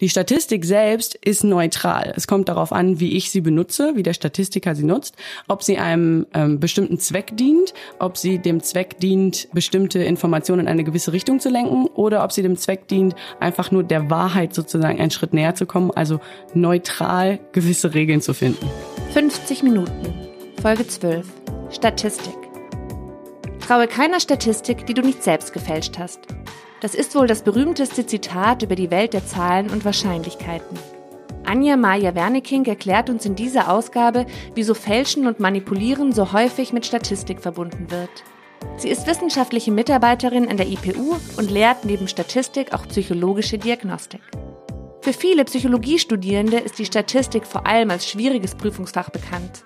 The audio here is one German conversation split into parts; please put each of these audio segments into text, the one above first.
Die Statistik selbst ist neutral. Es kommt darauf an, wie ich sie benutze, wie der Statistiker sie nutzt, ob sie einem ähm, bestimmten Zweck dient, ob sie dem Zweck dient, bestimmte Informationen in eine gewisse Richtung zu lenken oder ob sie dem Zweck dient, einfach nur der Wahrheit sozusagen einen Schritt näher zu kommen, also neutral gewisse Regeln zu finden. 50 Minuten. Folge 12. Statistik. Traue keiner Statistik, die du nicht selbst gefälscht hast. Das ist wohl das berühmteste Zitat über die Welt der Zahlen und Wahrscheinlichkeiten. Anja Maja Wernicking erklärt uns in dieser Ausgabe, wieso Fälschen und Manipulieren so häufig mit Statistik verbunden wird. Sie ist wissenschaftliche Mitarbeiterin an der IPU und lehrt neben Statistik auch psychologische Diagnostik. Für viele Psychologiestudierende ist die Statistik vor allem als schwieriges Prüfungsfach bekannt.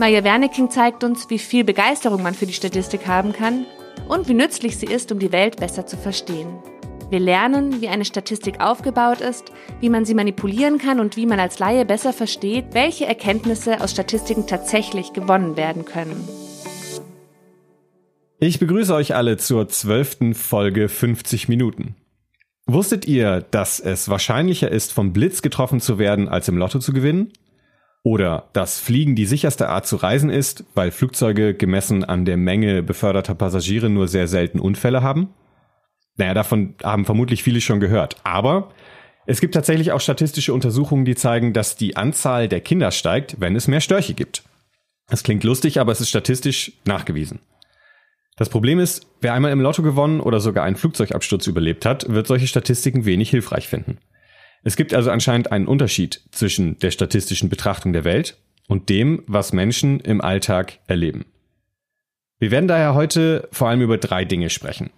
Maja Wernicking zeigt uns, wie viel Begeisterung man für die Statistik haben kann und wie nützlich sie ist, um die Welt besser zu verstehen. Wir lernen, wie eine Statistik aufgebaut ist, wie man sie manipulieren kann und wie man als Laie besser versteht, welche Erkenntnisse aus Statistiken tatsächlich gewonnen werden können. Ich begrüße euch alle zur zwölften Folge 50 Minuten. Wusstet ihr, dass es wahrscheinlicher ist, vom Blitz getroffen zu werden, als im Lotto zu gewinnen? Oder dass Fliegen die sicherste Art zu reisen ist, weil Flugzeuge gemessen an der Menge beförderter Passagiere nur sehr selten Unfälle haben? Naja, davon haben vermutlich viele schon gehört. Aber es gibt tatsächlich auch statistische Untersuchungen, die zeigen, dass die Anzahl der Kinder steigt, wenn es mehr Störche gibt. Das klingt lustig, aber es ist statistisch nachgewiesen. Das Problem ist, wer einmal im Lotto gewonnen oder sogar einen Flugzeugabsturz überlebt hat, wird solche Statistiken wenig hilfreich finden. Es gibt also anscheinend einen Unterschied zwischen der statistischen Betrachtung der Welt und dem, was Menschen im Alltag erleben. Wir werden daher heute vor allem über drei Dinge sprechen.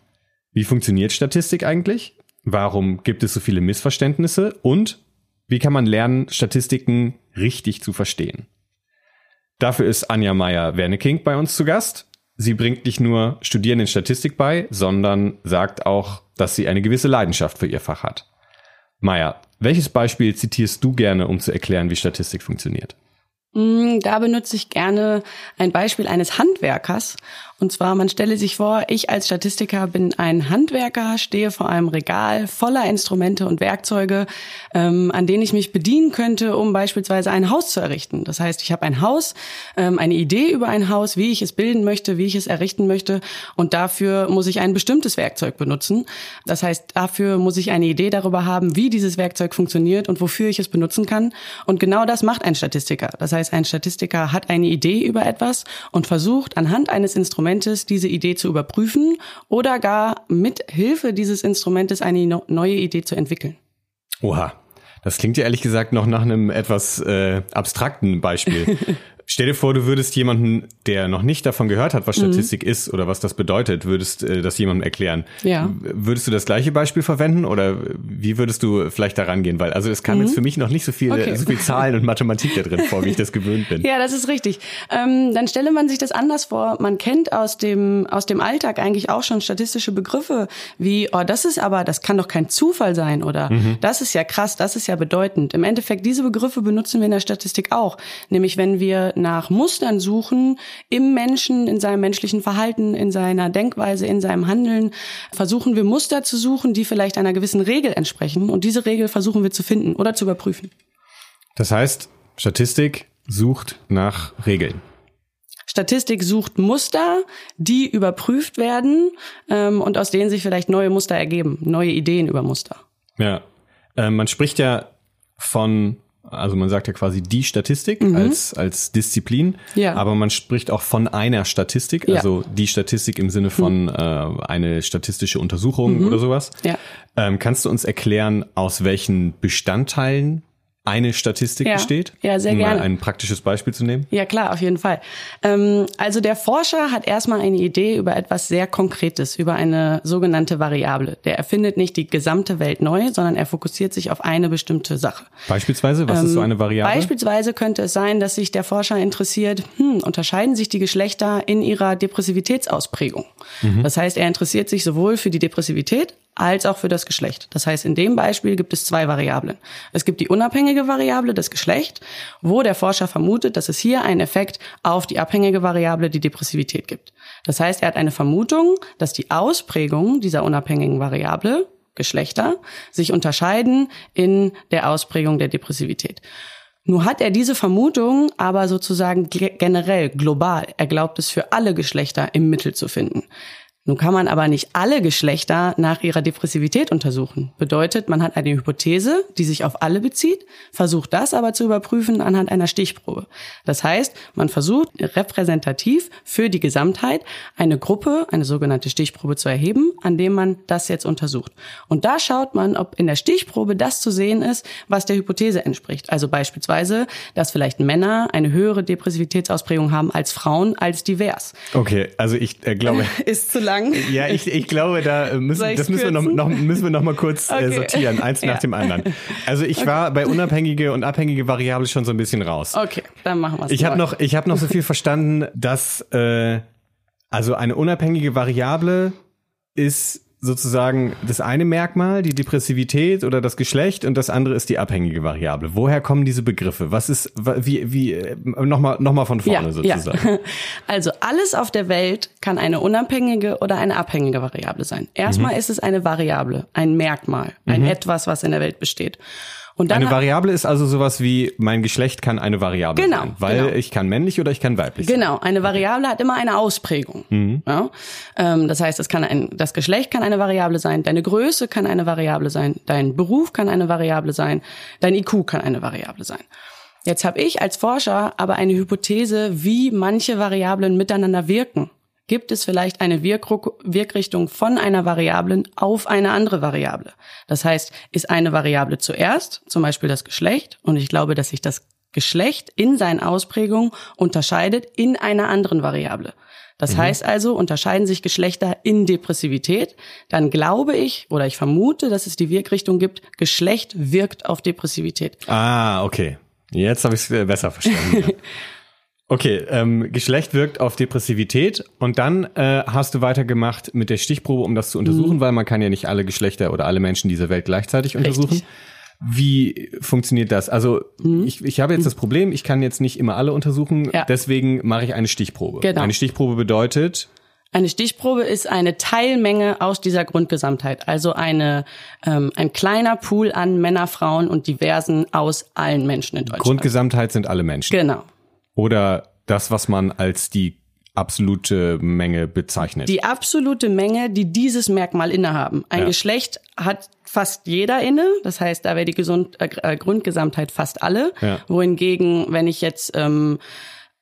Wie funktioniert Statistik eigentlich? Warum gibt es so viele Missverständnisse? Und wie kann man lernen, Statistiken richtig zu verstehen? Dafür ist Anja Meyer-Werneking bei uns zu Gast. Sie bringt nicht nur Studierenden Statistik bei, sondern sagt auch, dass sie eine gewisse Leidenschaft für ihr Fach hat. Maja, welches Beispiel zitierst du gerne, um zu erklären, wie Statistik funktioniert? Mm, da benutze ich gerne ein Beispiel eines Handwerkers. Und zwar, man stelle sich vor, ich als Statistiker bin ein Handwerker, stehe vor einem Regal voller Instrumente und Werkzeuge, ähm, an denen ich mich bedienen könnte, um beispielsweise ein Haus zu errichten. Das heißt, ich habe ein Haus, ähm, eine Idee über ein Haus, wie ich es bilden möchte, wie ich es errichten möchte. Und dafür muss ich ein bestimmtes Werkzeug benutzen. Das heißt, dafür muss ich eine Idee darüber haben, wie dieses Werkzeug funktioniert und wofür ich es benutzen kann. Und genau das macht ein Statistiker. Das heißt, ein Statistiker hat eine Idee über etwas und versucht anhand eines Instruments Instrumentes diese Idee zu überprüfen oder gar mit Hilfe dieses Instrumentes eine neue Idee zu entwickeln. Oha, das klingt ja ehrlich gesagt noch nach einem etwas äh, abstrakten Beispiel. Stell dir vor, du würdest jemanden, der noch nicht davon gehört hat, was mhm. Statistik mhm. ist oder was das bedeutet, würdest äh, das jemandem erklären. Ja. Würdest du das gleiche Beispiel verwenden oder wie würdest du vielleicht daran gehen? Weil also es kam mhm. jetzt für mich noch nicht so viel, okay. so viel Zahlen und Mathematik da drin vor, wie ich das gewöhnt bin. Ja, das ist richtig. Ähm, dann stelle man sich das anders vor. Man kennt aus dem aus dem Alltag eigentlich auch schon statistische Begriffe wie, oh, das ist aber, das kann doch kein Zufall sein oder mhm. das ist ja krass, das ist ja bedeutend. Im Endeffekt diese Begriffe benutzen wir in der Statistik auch, nämlich wenn wir nach Mustern suchen im Menschen, in seinem menschlichen Verhalten, in seiner Denkweise, in seinem Handeln, versuchen wir Muster zu suchen, die vielleicht einer gewissen Regel entsprechen. Und diese Regel versuchen wir zu finden oder zu überprüfen. Das heißt, Statistik sucht nach Regeln. Statistik sucht Muster, die überprüft werden ähm, und aus denen sich vielleicht neue Muster ergeben, neue Ideen über Muster. Ja, äh, man spricht ja von also man sagt ja quasi die Statistik mhm. als, als Disziplin, ja. aber man spricht auch von einer Statistik, also ja. die Statistik im Sinne von mhm. äh, eine statistische Untersuchung mhm. oder sowas. Ja. Ähm, kannst du uns erklären, aus welchen Bestandteilen eine Statistik ja, besteht? Ja, sehr um gerne. Mal ein praktisches Beispiel zu nehmen? Ja, klar, auf jeden Fall. Ähm, also der Forscher hat erstmal eine Idee über etwas sehr Konkretes, über eine sogenannte Variable. Der erfindet nicht die gesamte Welt neu, sondern er fokussiert sich auf eine bestimmte Sache. Beispielsweise, was ähm, ist so ähm, eine Variable? Beispielsweise könnte es sein, dass sich der Forscher interessiert, hm, unterscheiden sich die Geschlechter in ihrer Depressivitätsausprägung. Mhm. Das heißt, er interessiert sich sowohl für die Depressivität als auch für das Geschlecht. Das heißt, in dem Beispiel gibt es zwei Variablen. Es gibt die unabhängige Variable, das Geschlecht, wo der Forscher vermutet, dass es hier einen Effekt auf die abhängige Variable, die Depressivität gibt. Das heißt, er hat eine Vermutung, dass die Ausprägung dieser unabhängigen Variable Geschlechter sich unterscheiden in der Ausprägung der Depressivität. Nur hat er diese Vermutung aber sozusagen generell, global. Er glaubt es für alle Geschlechter im Mittel zu finden. Nun kann man aber nicht alle Geschlechter nach ihrer Depressivität untersuchen. Bedeutet, man hat eine Hypothese, die sich auf alle bezieht, versucht das aber zu überprüfen anhand einer Stichprobe. Das heißt, man versucht repräsentativ für die Gesamtheit eine Gruppe, eine sogenannte Stichprobe zu erheben, an dem man das jetzt untersucht. Und da schaut man, ob in der Stichprobe das zu sehen ist, was der Hypothese entspricht. Also beispielsweise, dass vielleicht Männer eine höhere Depressivitätsausprägung haben als Frauen als divers. Okay, also ich äh, glaube. ist zu lang lang. Ja, ich, ich glaube, da müssen, das müssen wir, noch, noch, müssen wir noch mal kurz äh, okay. sortieren, eins ja. nach dem anderen. Also ich okay. war bei unabhängige und abhängige Variable schon so ein bisschen raus. Okay, dann machen wir es. Ich habe noch, ich habe noch so viel verstanden, dass äh, also eine unabhängige Variable ist sozusagen das eine Merkmal, die Depressivität oder das Geschlecht und das andere ist die abhängige Variable. Woher kommen diese Begriffe? Was ist, wie, wie, nochmal, noch mal von vorne ja, sozusagen. Ja. Also alles auf der Welt kann eine unabhängige oder eine abhängige Variable sein. Erstmal mhm. ist es eine Variable, ein Merkmal, ein mhm. etwas, was in der Welt besteht. Und dann eine Variable ist also sowas wie, mein Geschlecht kann eine Variable genau, sein, weil genau. ich kann männlich oder ich kann weiblich sein. Genau, eine Variable hat immer eine Ausprägung. Mhm. Ja? Ähm, das heißt, es kann ein, das Geschlecht kann eine Variable sein, deine Größe kann eine Variable sein, dein Beruf kann eine Variable sein, dein IQ kann eine Variable sein. Jetzt habe ich als Forscher aber eine Hypothese, wie manche Variablen miteinander wirken gibt es vielleicht eine Wirkrichtung von einer Variablen auf eine andere Variable. Das heißt, ist eine Variable zuerst, zum Beispiel das Geschlecht, und ich glaube, dass sich das Geschlecht in seinen Ausprägungen unterscheidet in einer anderen Variable. Das mhm. heißt also, unterscheiden sich Geschlechter in Depressivität, dann glaube ich oder ich vermute, dass es die Wirkrichtung gibt, Geschlecht wirkt auf Depressivität. Ah, okay. Jetzt habe ich es besser verstanden. Okay, ähm, Geschlecht wirkt auf Depressivität und dann äh, hast du weitergemacht mit der Stichprobe, um das zu untersuchen, mhm. weil man kann ja nicht alle Geschlechter oder alle Menschen dieser Welt gleichzeitig Richtig. untersuchen. Wie funktioniert das? Also mhm. ich, ich habe jetzt das Problem, ich kann jetzt nicht immer alle untersuchen, ja. deswegen mache ich eine Stichprobe. Genau. Eine Stichprobe bedeutet, eine Stichprobe ist eine Teilmenge aus dieser Grundgesamtheit, also eine ähm, ein kleiner Pool an Männer, Frauen und Diversen aus allen Menschen in Deutschland. Grundgesamtheit sind alle Menschen. Genau. Oder das, was man als die absolute Menge bezeichnet. Die absolute Menge, die dieses Merkmal innehaben. Ein ja. Geschlecht hat fast jeder inne, das heißt, da wäre die Gesund äh, äh, Grundgesamtheit fast alle. Ja. Wohingegen, wenn ich jetzt ähm,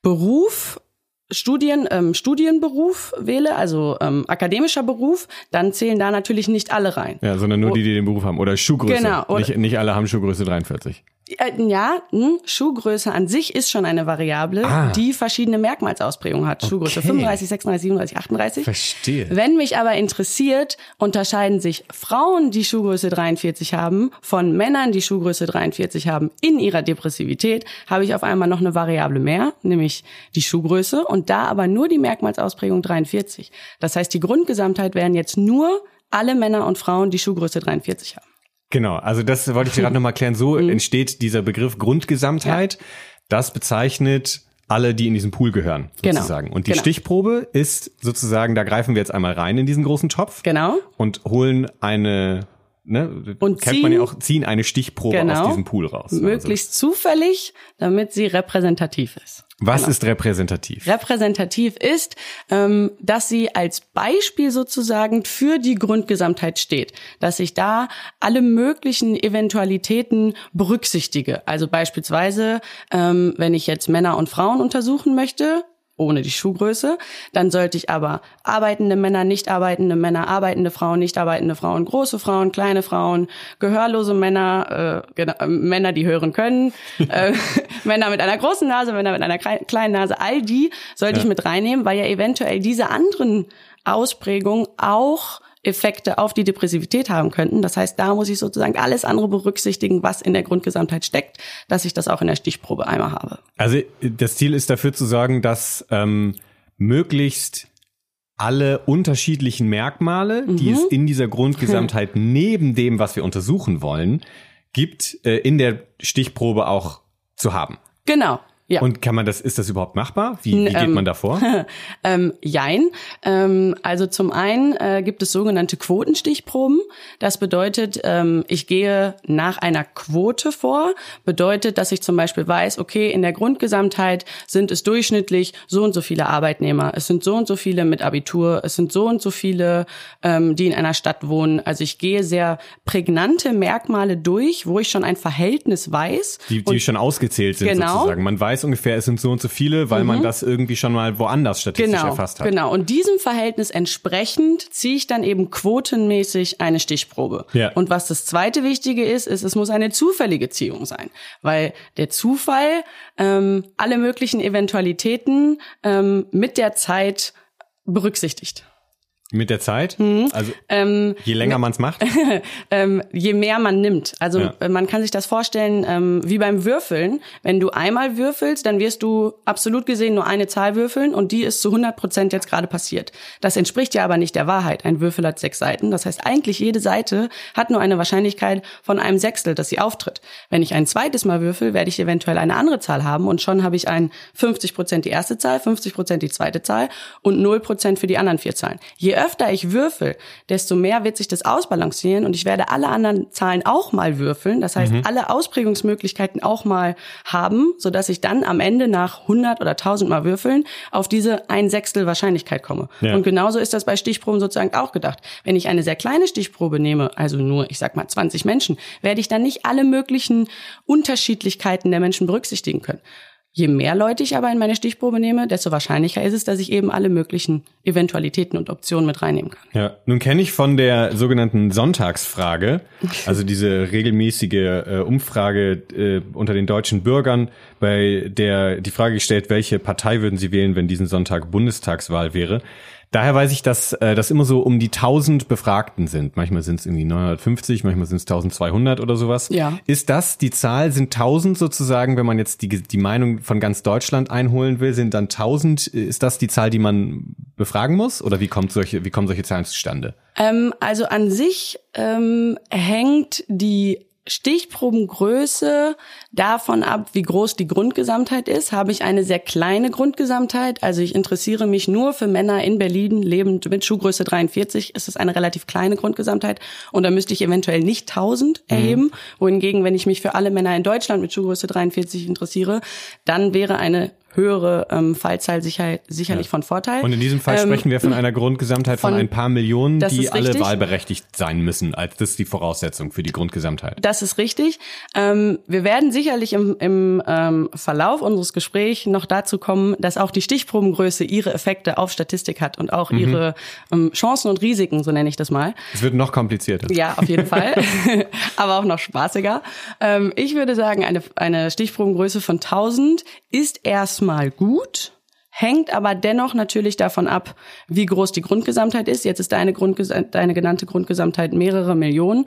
Beruf Studien, ähm, Studienberuf wähle, also ähm, akademischer Beruf, dann zählen da natürlich nicht alle rein. Ja, sondern nur die, die den Beruf haben. Oder Schuhgröße. Genau. Oder nicht, nicht alle haben Schuhgröße 43. Äh, ja, hm, Schuhgröße an sich ist schon eine Variable, ah. die verschiedene Merkmalsausprägungen hat. Schuhgröße okay. 35, 36, 37, 38. Verstehe. Wenn mich aber interessiert, unterscheiden sich Frauen, die Schuhgröße 43 haben, von Männern, die Schuhgröße 43 haben, in ihrer Depressivität, habe ich auf einmal noch eine Variable mehr, nämlich die Schuhgröße und da aber nur die Merkmalsausprägung 43. Das heißt, die Grundgesamtheit wären jetzt nur alle Männer und Frauen, die Schuhgröße 43 haben. Genau, also das wollte ich gerade nochmal klären. So mhm. entsteht dieser Begriff Grundgesamtheit. Ja. Das bezeichnet alle, die in diesem Pool gehören, genau. sozusagen. Genau. Und die genau. Stichprobe ist sozusagen, da greifen wir jetzt einmal rein in diesen großen Topf. Genau. Und holen eine ne, und kennt ziehen, man ja auch, ziehen eine Stichprobe genau, aus diesem Pool raus. Möglichst also. zufällig, damit sie repräsentativ ist. Was genau. ist repräsentativ? Repräsentativ ist, ähm, dass sie als Beispiel sozusagen für die Grundgesamtheit steht, dass ich da alle möglichen Eventualitäten berücksichtige. Also beispielsweise, ähm, wenn ich jetzt Männer und Frauen untersuchen möchte, ohne die Schuhgröße. Dann sollte ich aber arbeitende Männer, nicht arbeitende Männer, arbeitende Frauen, nicht arbeitende Frauen, große Frauen, kleine Frauen, gehörlose Männer, äh, äh, Männer, die hören können, äh, Männer mit einer großen Nase, Männer mit einer kleinen Nase, all die sollte ja. ich mit reinnehmen, weil ja eventuell diese anderen Ausprägungen auch Effekte auf die Depressivität haben könnten. Das heißt, da muss ich sozusagen alles andere berücksichtigen, was in der Grundgesamtheit steckt, dass ich das auch in der Stichprobe einmal habe. Also das Ziel ist dafür zu sorgen, dass ähm, möglichst alle unterschiedlichen Merkmale, mhm. die es in dieser Grundgesamtheit neben dem, was wir untersuchen wollen, gibt, äh, in der Stichprobe auch zu haben. Genau. Ja. Und kann man das, ist das überhaupt machbar? Wie, wie geht ähm, man da vor? Ähm, jein. Ähm, also zum einen äh, gibt es sogenannte Quotenstichproben. Das bedeutet, ähm, ich gehe nach einer Quote vor. Bedeutet, dass ich zum Beispiel weiß, okay, in der Grundgesamtheit sind es durchschnittlich so und so viele Arbeitnehmer. Es sind so und so viele mit Abitur. Es sind so und so viele, ähm, die in einer Stadt wohnen. Also ich gehe sehr prägnante Merkmale durch, wo ich schon ein Verhältnis weiß. Die, die schon ausgezählt sind Genau. sozusagen. Man weiß ungefähr, es sind so und so viele, weil man das irgendwie schon mal woanders statistisch genau, erfasst hat. Genau. Und diesem Verhältnis entsprechend ziehe ich dann eben quotenmäßig eine Stichprobe. Ja. Und was das zweite Wichtige ist, ist, es muss eine zufällige Ziehung sein. Weil der Zufall ähm, alle möglichen Eventualitäten ähm, mit der Zeit berücksichtigt. Mit der Zeit? Mhm. Also Ähm, je länger man es macht. ähm, je mehr man nimmt. Also Ja. äh, man kann sich das vorstellen ähm, wie beim Würfeln. Wenn du einmal würfelst, dann wirst du absolut gesehen nur eine Zahl würfeln und die ist zu 100 Prozent jetzt gerade passiert. Das entspricht ja aber nicht der Wahrheit. Ein Würfel hat sechs Seiten. Das heißt, eigentlich jede Seite hat nur eine Wahrscheinlichkeit von einem Sechstel, dass sie auftritt. Wenn ich ein zweites Mal würfel, werde ich eventuell eine andere Zahl haben und schon habe ich ein 50 Prozent die erste Zahl, 50 Prozent die zweite Zahl und 0 Prozent für die anderen vier Zahlen. Je öfter ich würfel, desto mehr wird sich das ausbalancieren und ich werde alle anderen Zahlen auch mal würfeln. Das heißt, alle Ausprägungsmöglichkeiten auch mal haben, sodass ich dann am Ende nach 100 oder 1000 Mal würfeln auf diese ein Sechstel Wahrscheinlichkeit komme. Ja. Und genauso ist das bei Stichproben sozusagen auch gedacht. Wenn ich eine sehr kleine Stichprobe nehme, also nur, ich sag mal 20 Menschen, werde ich dann nicht alle möglichen Unterschiedlichkeiten der Menschen berücksichtigen können. Je mehr Leute ich aber in meine Stichprobe nehme, desto wahrscheinlicher ist es, dass ich eben alle möglichen Eventualitäten und Optionen mit reinnehmen kann. Ja, nun kenne ich von der sogenannten Sonntagsfrage, also diese regelmäßige äh, Umfrage äh, unter den deutschen Bürgern, bei der die Frage gestellt, welche Partei würden sie wählen, wenn diesen Sonntag Bundestagswahl wäre. Daher weiß ich, dass äh, das immer so um die 1000 Befragten sind. Manchmal sind es irgendwie 950, manchmal sind es 1200 oder sowas. Ja. Ist das die Zahl? Sind 1000 sozusagen, wenn man jetzt die, die Meinung von ganz Deutschland einholen will, sind dann 1000? Ist das die Zahl, die man befragen muss? Oder wie kommt solche, wie kommen solche Zahlen zustande? Ähm, also an sich ähm, hängt die Stichprobengröße davon ab, wie groß die Grundgesamtheit ist. Habe ich eine sehr kleine Grundgesamtheit, also ich interessiere mich nur für Männer in Berlin lebend mit Schuhgröße 43, ist es eine relativ kleine Grundgesamtheit und da müsste ich eventuell nicht 1000 erheben. Wohingegen, wenn ich mich für alle Männer in Deutschland mit Schuhgröße 43 interessiere, dann wäre eine höhere ähm, Fallzahl sicher, sicherlich von Vorteil. Und in diesem Fall Ähm, sprechen wir von einer Grundgesamtheit von, von- ein paar Millionen, die alle wahlberechtigt sein müssen. Als das ist die Voraussetzung für die Grundgesamtheit. Das ist richtig. Ähm, wir werden sicherlich im, im ähm, Verlauf unseres Gesprächs noch dazu kommen, dass auch die Stichprobengröße ihre Effekte auf Statistik hat und auch ihre ähm, Chancen und Risiken, so nenne ich das mal. Es wird noch komplizierter. Ja, auf jeden Fall. Aber auch noch spaßiger. Ähm, ich würde sagen, eine, eine Stichprobengröße von 1000 ist erstmal gut. Hängt aber dennoch natürlich davon ab, wie groß die Grundgesamtheit ist. Jetzt ist deine, Grundges deine genannte Grundgesamtheit mehrere Millionen.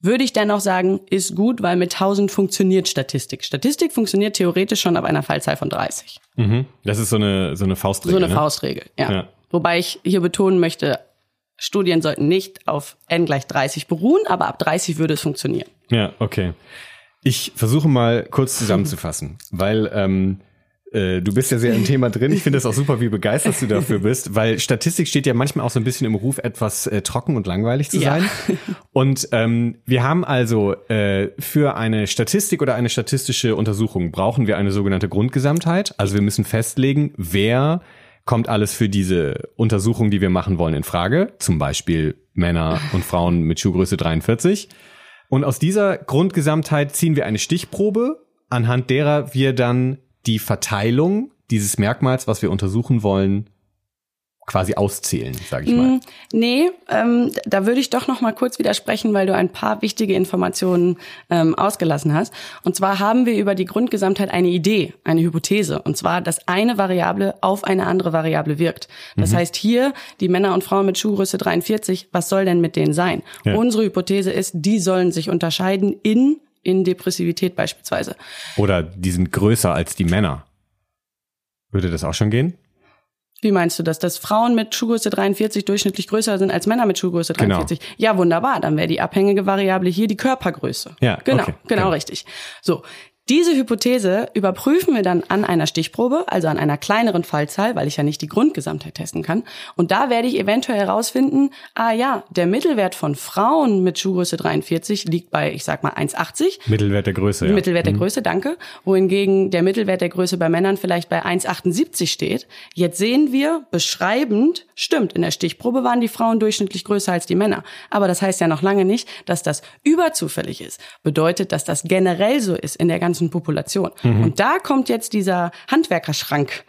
Würde ich dennoch sagen, ist gut, weil mit 1000 funktioniert Statistik. Statistik funktioniert theoretisch schon ab einer Fallzahl von 30. Mhm. Das ist so eine, so eine Faustregel. So eine ne? Faustregel, ja. Ja. Wobei ich hier betonen möchte, Studien sollten nicht auf n gleich 30 beruhen, aber ab 30 würde es funktionieren. Ja, okay. Ich versuche mal kurz zusammenzufassen, weil ähm, äh, du bist ja sehr im Thema drin. Ich finde es auch super, wie begeistert du dafür bist, weil Statistik steht ja manchmal auch so ein bisschen im Ruf, etwas äh, trocken und langweilig zu Ja. sein. Und ähm, wir haben also äh, für eine Statistik oder eine statistische Untersuchung brauchen wir eine sogenannte Grundgesamtheit. Also wir müssen festlegen, wer kommt alles für diese Untersuchung, die wir machen wollen, in Frage. Zum Beispiel Männer und Frauen mit Schuhgröße 43. Und aus dieser Grundgesamtheit ziehen wir eine Stichprobe, anhand derer wir dann die Verteilung dieses Merkmals, was wir untersuchen wollen, quasi auszählen, sage ich mal. Mm, Nee, ähm, da würde ich doch noch mal kurz widersprechen, weil du ein paar wichtige Informationen ähm, ausgelassen hast. Und zwar haben wir über die Grundgesamtheit eine Idee, eine Hypothese. Und zwar, dass eine Variable auf eine andere Variable wirkt. Das heißt hier, die Männer und Frauen mit Schuhgröße 43, was soll denn mit denen sein? Ja. Unsere Hypothese ist, die sollen sich unterscheiden in, in Depressivität beispielsweise. Oder die sind größer als die Männer. Würde das auch schon gehen? Wie meinst du das? Dass Frauen mit Schuhgröße 43 durchschnittlich größer sind als Männer mit Schuhgröße Genau. 43? Ja, wunderbar. Dann wäre die abhängige Variable hier die Körpergröße. Ja, genau, okay, genau, genau. richtig. So. Diese Hypothese überprüfen wir dann an einer Stichprobe, also an einer kleineren Fallzahl, weil ich ja nicht die Grundgesamtheit testen kann. Und da werde ich eventuell herausfinden, ah ja, der Mittelwert von Frauen mit Schuhgröße 43 liegt bei, ich sag mal, 1,80. Mittelwert der Größe, ja. Mittelwert der Größe, danke. Wohingegen der Mittelwert der Größe bei Männern vielleicht bei 1,78 steht. Jetzt sehen wir beschreibend, stimmt, in der Stichprobe waren die Frauen durchschnittlich größer als die Männer. Aber das heißt ja noch lange nicht, dass das überzufällig ist. Bedeutet, dass das generell so ist in der ganzen ganzen Population. Mhm. Und da kommt jetzt dieser Handwerkerschrank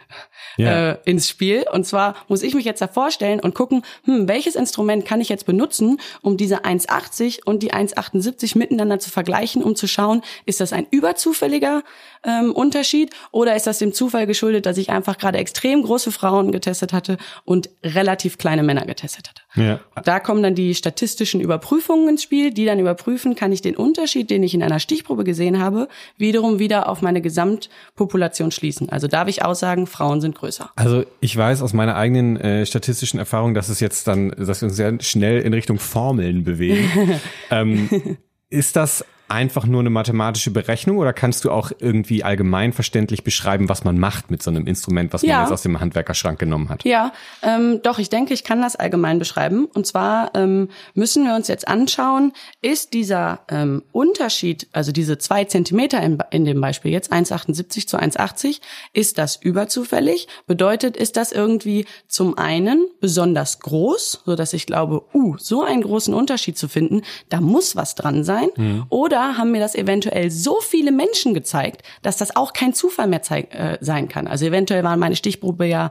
ja. äh, ins Spiel. Und zwar muss ich mich jetzt da vorstellen und gucken, hm, welches Instrument kann ich jetzt benutzen, um diese 1,80 und die 1,78 miteinander zu vergleichen, um zu schauen, ist das ein überzufälliger ähm, Unterschied oder ist das dem Zufall geschuldet, dass ich einfach gerade extrem große Frauen getestet hatte und relativ kleine Männer getestet hatte. Ja. Da kommen dann die statistischen Überprüfungen ins Spiel, die dann überprüfen, kann ich den Unterschied, den ich in einer Stichprobe gesehen habe, wiederum wieder auf meine Gesamtpopulation schließen. Also darf ich aussagen, Frauen sind größer. Also ich weiß aus meiner eigenen äh, statistischen Erfahrung, dass es jetzt dann, dass wir uns sehr schnell in Richtung Formeln bewegen. ähm, ist das einfach nur eine mathematische Berechnung oder kannst du auch irgendwie allgemein verständlich beschreiben, was man macht mit so einem Instrument, was man ja. jetzt aus dem Handwerkerschrank genommen hat? Ja, ähm, doch, ich denke, ich kann das allgemein beschreiben. Und zwar ähm, müssen wir uns jetzt anschauen, ist dieser ähm, Unterschied, also diese zwei Zentimeter in, in dem Beispiel jetzt 1,78 zu 1,80, ist das überzufällig? Bedeutet, ist das irgendwie zum einen besonders groß, so dass ich glaube, uh, so einen großen Unterschied zu finden, da muss was dran sein? Mhm. Oder oder haben mir das eventuell so viele Menschen gezeigt, dass das auch kein Zufall mehr äh, sein kann. Also eventuell waren meine Stichprobe ja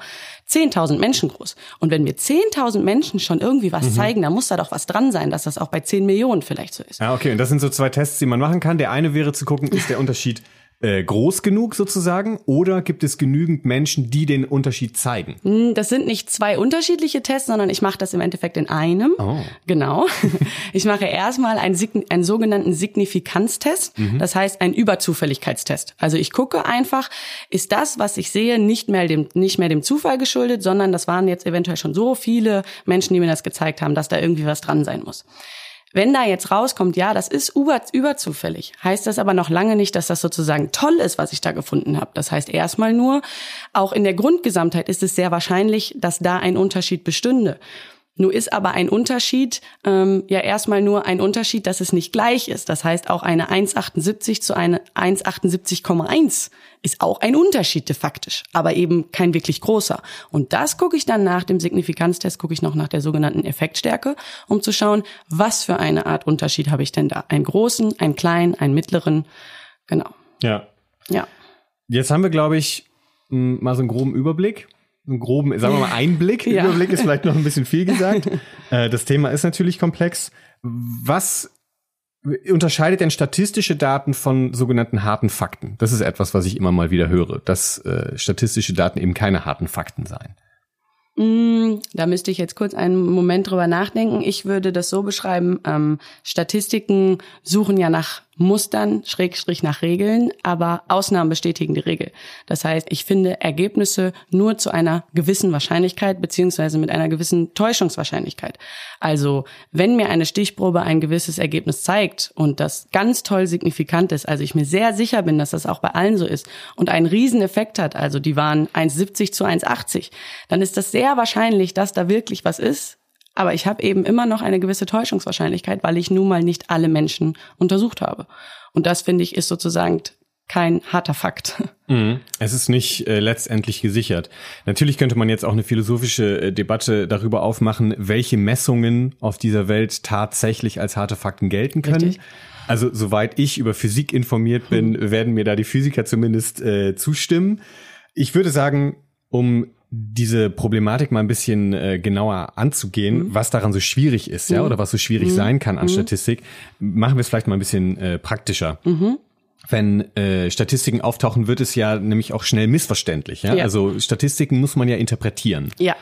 10.000 Menschen groß. Und wenn mir 10.000 Menschen schon irgendwie was mhm. zeigen, dann muss da doch was dran sein, dass das auch bei 10 Millionen vielleicht so ist. Ja, okay. Und das sind so zwei Tests, die man machen kann. Der eine wäre zu gucken, ist der Unterschied äh, groß genug sozusagen oder gibt es genügend Menschen, die den Unterschied zeigen? Hm, das sind nicht zwei unterschiedliche Tests, sondern ich mache das im Endeffekt in einem. Oh. Genau. Ich mache erstmal einen, einen sogenannten Signifikanztest, mhm. das heißt ein Überzufälligkeitstest. Also ich gucke einfach, ist das, was ich sehe, nicht mehr dem, nicht mehr dem Zufall geschuldet, sondern das waren jetzt eventuell schon so viele Menschen, die mir das gezeigt haben, dass da irgendwie was dran sein muss. Wenn da jetzt rauskommt, ja, das ist über, überzufällig, heißt das aber noch lange nicht, dass das sozusagen toll ist, was ich da gefunden habe. Das heißt erstmal nur, auch in der Grundgesamtheit ist es sehr wahrscheinlich, dass da ein Unterschied bestünde. Nur ist aber ein Unterschied ähm, ja erstmal nur ein Unterschied, dass es nicht gleich ist. Das heißt, auch eine 1,78 zu eine 1,78,1 ist auch ein Unterschied de faktisch, aber eben kein wirklich großer. Und das gucke ich dann nach dem Signifikanztest, gucke ich noch nach der sogenannten Effektstärke, um zu schauen, was für eine Art Unterschied habe ich denn da. Einen großen, einen kleinen, einen mittleren. Genau. Ja. Ja. Jetzt haben wir, glaube ich, mal so einen groben Überblick einen groben, sagen wir mal, Einblick. ja. Überblick ist vielleicht noch ein bisschen viel gesagt. äh, das Thema ist natürlich komplex. Was unterscheidet denn statistische Daten von sogenannten harten Fakten? Das ist etwas, was ich immer mal wieder höre, dass äh, statistische Daten eben keine harten Fakten seien. Mm, da müsste ich jetzt kurz einen Moment drüber nachdenken. Ich würde das so beschreiben, ähm, Statistiken suchen ja nach Mustern, Schrägstrich nach Regeln, aber Ausnahmen bestätigen die Regel. Das heißt, ich finde Ergebnisse nur zu einer gewissen Wahrscheinlichkeit beziehungsweise mit einer gewissen Täuschungswahrscheinlichkeit. Also, wenn mir eine Stichprobe ein gewisses Ergebnis zeigt und das ganz toll signifikant ist, also ich mir sehr sicher bin, dass das auch bei allen so ist und einen riesen Effekt hat, also die waren 1,70 zu 1,80, dann ist das sehr wahrscheinlich, dass da wirklich was ist, aber ich habe eben immer noch eine gewisse Täuschungswahrscheinlichkeit, weil ich nun mal nicht alle Menschen untersucht habe. Und das finde ich ist sozusagen kein harter Fakt. Mhm. Es ist nicht äh, letztendlich gesichert. Natürlich könnte man jetzt auch eine philosophische äh, Debatte darüber aufmachen, welche Messungen auf dieser Welt tatsächlich als harte Fakten gelten können. Richtig. Also soweit ich über Physik informiert bin, werden mir da die Physiker zumindest äh, zustimmen. Ich würde sagen, um diese Problematik mal ein bisschen äh, genauer anzugehen, mhm. was daran so schwierig ist, ja, mhm. oder was so schwierig mhm. sein kann an mhm. Statistik, machen wir es vielleicht mal ein bisschen äh, praktischer. Mhm. Wenn äh, Statistiken auftauchen, wird es ja nämlich auch schnell missverständlich. Ja? ja? Also Statistiken muss man ja interpretieren. Ja.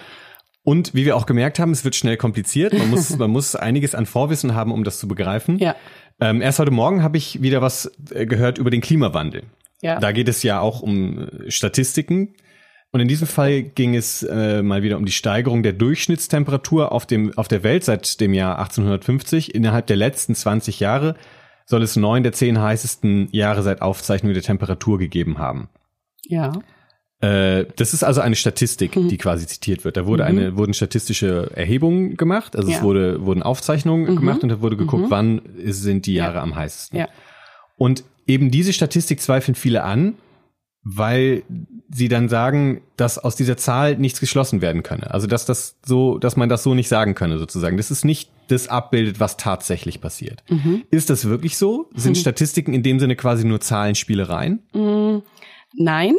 Und wie wir auch gemerkt haben, es wird schnell kompliziert. Man muss, man muss einiges an Vorwissen haben, um das zu begreifen. Ja. Ähm, erst heute Morgen habe ich wieder was äh, gehört über den Klimawandel. Ja. Da geht es ja auch um äh, Statistiken. Und in diesem Fall ging es äh, mal wieder um die Steigerung der Durchschnittstemperatur auf, dem, auf der Welt seit dem Jahr 1850 innerhalb der letzten 20 Jahre soll es neun der zehn heißesten Jahre seit Aufzeichnung der Temperatur gegeben haben. Ja. Äh, das ist also eine Statistik, Mhm. die quasi zitiert wird. Da wurde eine, wurden statistische Erhebungen gemacht, also es Ja. Mhm. wurde, wurden Aufzeichnungen gemacht und da wurde geguckt, wann ist- sind die Jahre am heißesten. Ja. Und eben diese Statistik zweifeln viele an, weil sie dann sagen, dass aus dieser Zahl nichts geschlossen werden könne. Also dass das so, dass man das so nicht sagen könne sozusagen. Das ist nicht das abbildet, was tatsächlich passiert. Mhm. Ist das wirklich so? Sind Statistiken in dem Sinne quasi nur Zahlenspielereien? Nein.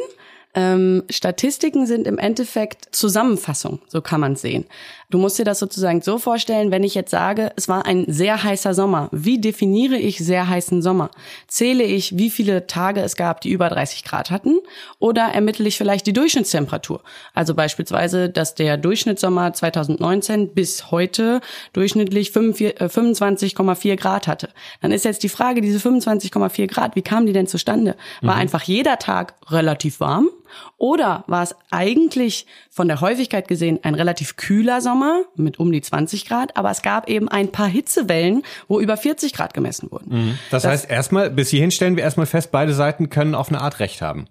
Ähm, Statistiken sind im Endeffekt Zusammenfassung, so kann man es sehen. Du musst dir das sozusagen so vorstellen, wenn ich jetzt sage, es war ein sehr heißer Sommer. Wie definiere ich sehr heißen Sommer? Zähle ich, wie viele Tage es gab, die über 30 Grad hatten? Oder ermittle ich vielleicht die Durchschnittstemperatur? Also beispielsweise, dass der Durchschnittssommer 2019 bis heute durchschnittlich 45 äh, 25,4 Grad hatte. Dann ist jetzt die Frage, diese 25,4 Grad, wie kamen die denn zustande? War einfach jeder Tag relativ warm? Oder war es eigentlich von der Häufigkeit gesehen ein relativ kühler Sommer mit um die 20 Grad, aber es gab eben ein paar Hitzewellen, wo über 40 Grad gemessen wurden. Das, heißt, erstmal, bis hierhin stellen wir erstmal fest, beide Seiten können auf eine Art Recht haben.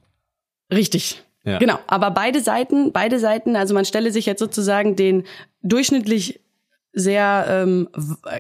Richtig. Ja. Genau. Aber beide Seiten, beide Seiten, also man stelle sich jetzt sozusagen den durchschnittlich sehr ähm,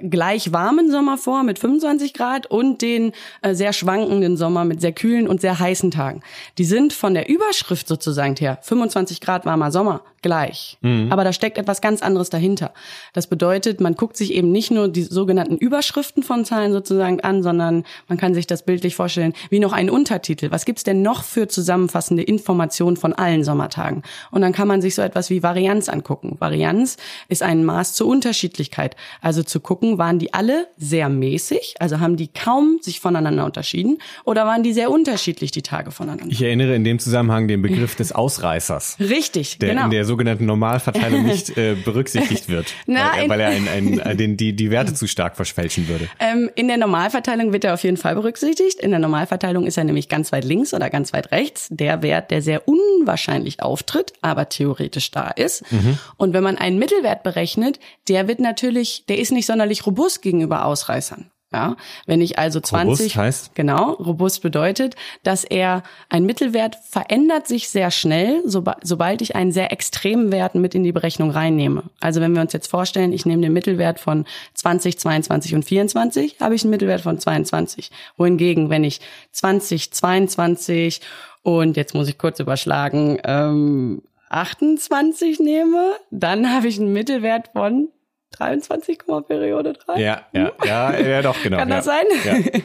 gleich warmen Sommer vor mit 25 Grad und den äh, sehr schwankenden Sommer mit sehr kühlen und sehr heißen Tagen. Die sind von der Überschrift sozusagen her 25 Grad warmer Sommer gleich. Aber da steckt etwas ganz anderes dahinter. Das bedeutet, man guckt sich eben nicht nur die sogenannten Überschriften von Zahlen sozusagen an, sondern man kann sich das bildlich vorstellen wie noch einen Untertitel. Was gibt's denn noch für zusammenfassende Informationen von allen Sommertagen? Und dann kann man sich so etwas wie Varianz angucken. Varianz ist ein Maß zur Unterschiedlichkeit. Also zu gucken, waren die alle sehr mäßig, also haben die kaum sich voneinander unterschieden oder waren die sehr unterschiedlich, die Tage voneinander? Ich erinnere in dem Zusammenhang den Begriff des Ausreißers, Richtig, der genau. Sogenannten Normalverteilung nicht äh, berücksichtigt wird, weil, Nein. er- weil er ein, ein, äh, den, die, die Werte zu stark verschwälschen würde. Ähm, in der Normalverteilung wird er auf jeden Fall berücksichtigt. In der Normalverteilung ist er nämlich ganz weit links oder ganz weit rechts. Der Wert, der sehr unwahrscheinlich auftritt, aber theoretisch da ist. Und wenn man einen Mittelwert berechnet, der wird natürlich, der ist nicht sonderlich robust gegenüber Ausreißern. Ja, wenn ich also 20, heißt? genau, robust bedeutet, dass er ein Mittelwert verändert sich sehr schnell, soba- sobald ich einen sehr extremen Wert mit in die Berechnung reinnehme. Also wenn wir uns jetzt vorstellen, ich nehme den Mittelwert von 20, 22 und 24, habe ich einen Mittelwert von 22. Wohingegen, wenn ich 20, 22 und jetzt muss ich kurz überschlagen, ähm, 28 nehme, dann habe ich einen Mittelwert von 23, Periode 3. Ja, ja, ja, ja, doch, genau. Kann ja. das sein? Ja.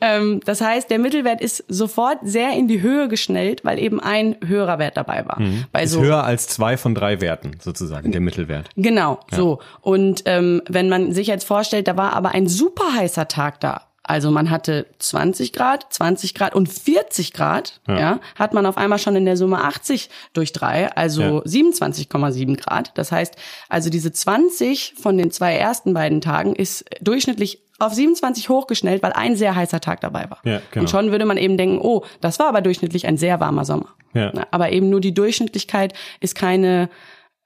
ähm, das heißt, der Mittelwert ist sofort sehr in die Höhe geschnellt, weil eben ein höherer Wert dabei war. Bei Mhm. Ist so höher als zwei von drei Werten, sozusagen, der Mittelwert. Genau, so. Und ähm, wenn man sich jetzt vorstellt, da war aber ein super heißer Tag da. Also man hatte 20 Grad, 20 Grad und 40 Grad, ja, hat man auf einmal schon in der Summe 80 durch drei, also Ja. 27,7 Grad. Das heißt, also diese 20 von den zwei ersten beiden Tagen ist durchschnittlich auf 27 hochgeschnellt, weil ein sehr heißer Tag dabei war. Ja, genau. Und schon würde man eben denken, oh, das war aber durchschnittlich ein sehr warmer Sommer. Ja. Aber eben nur die Durchschnittlichkeit ist keine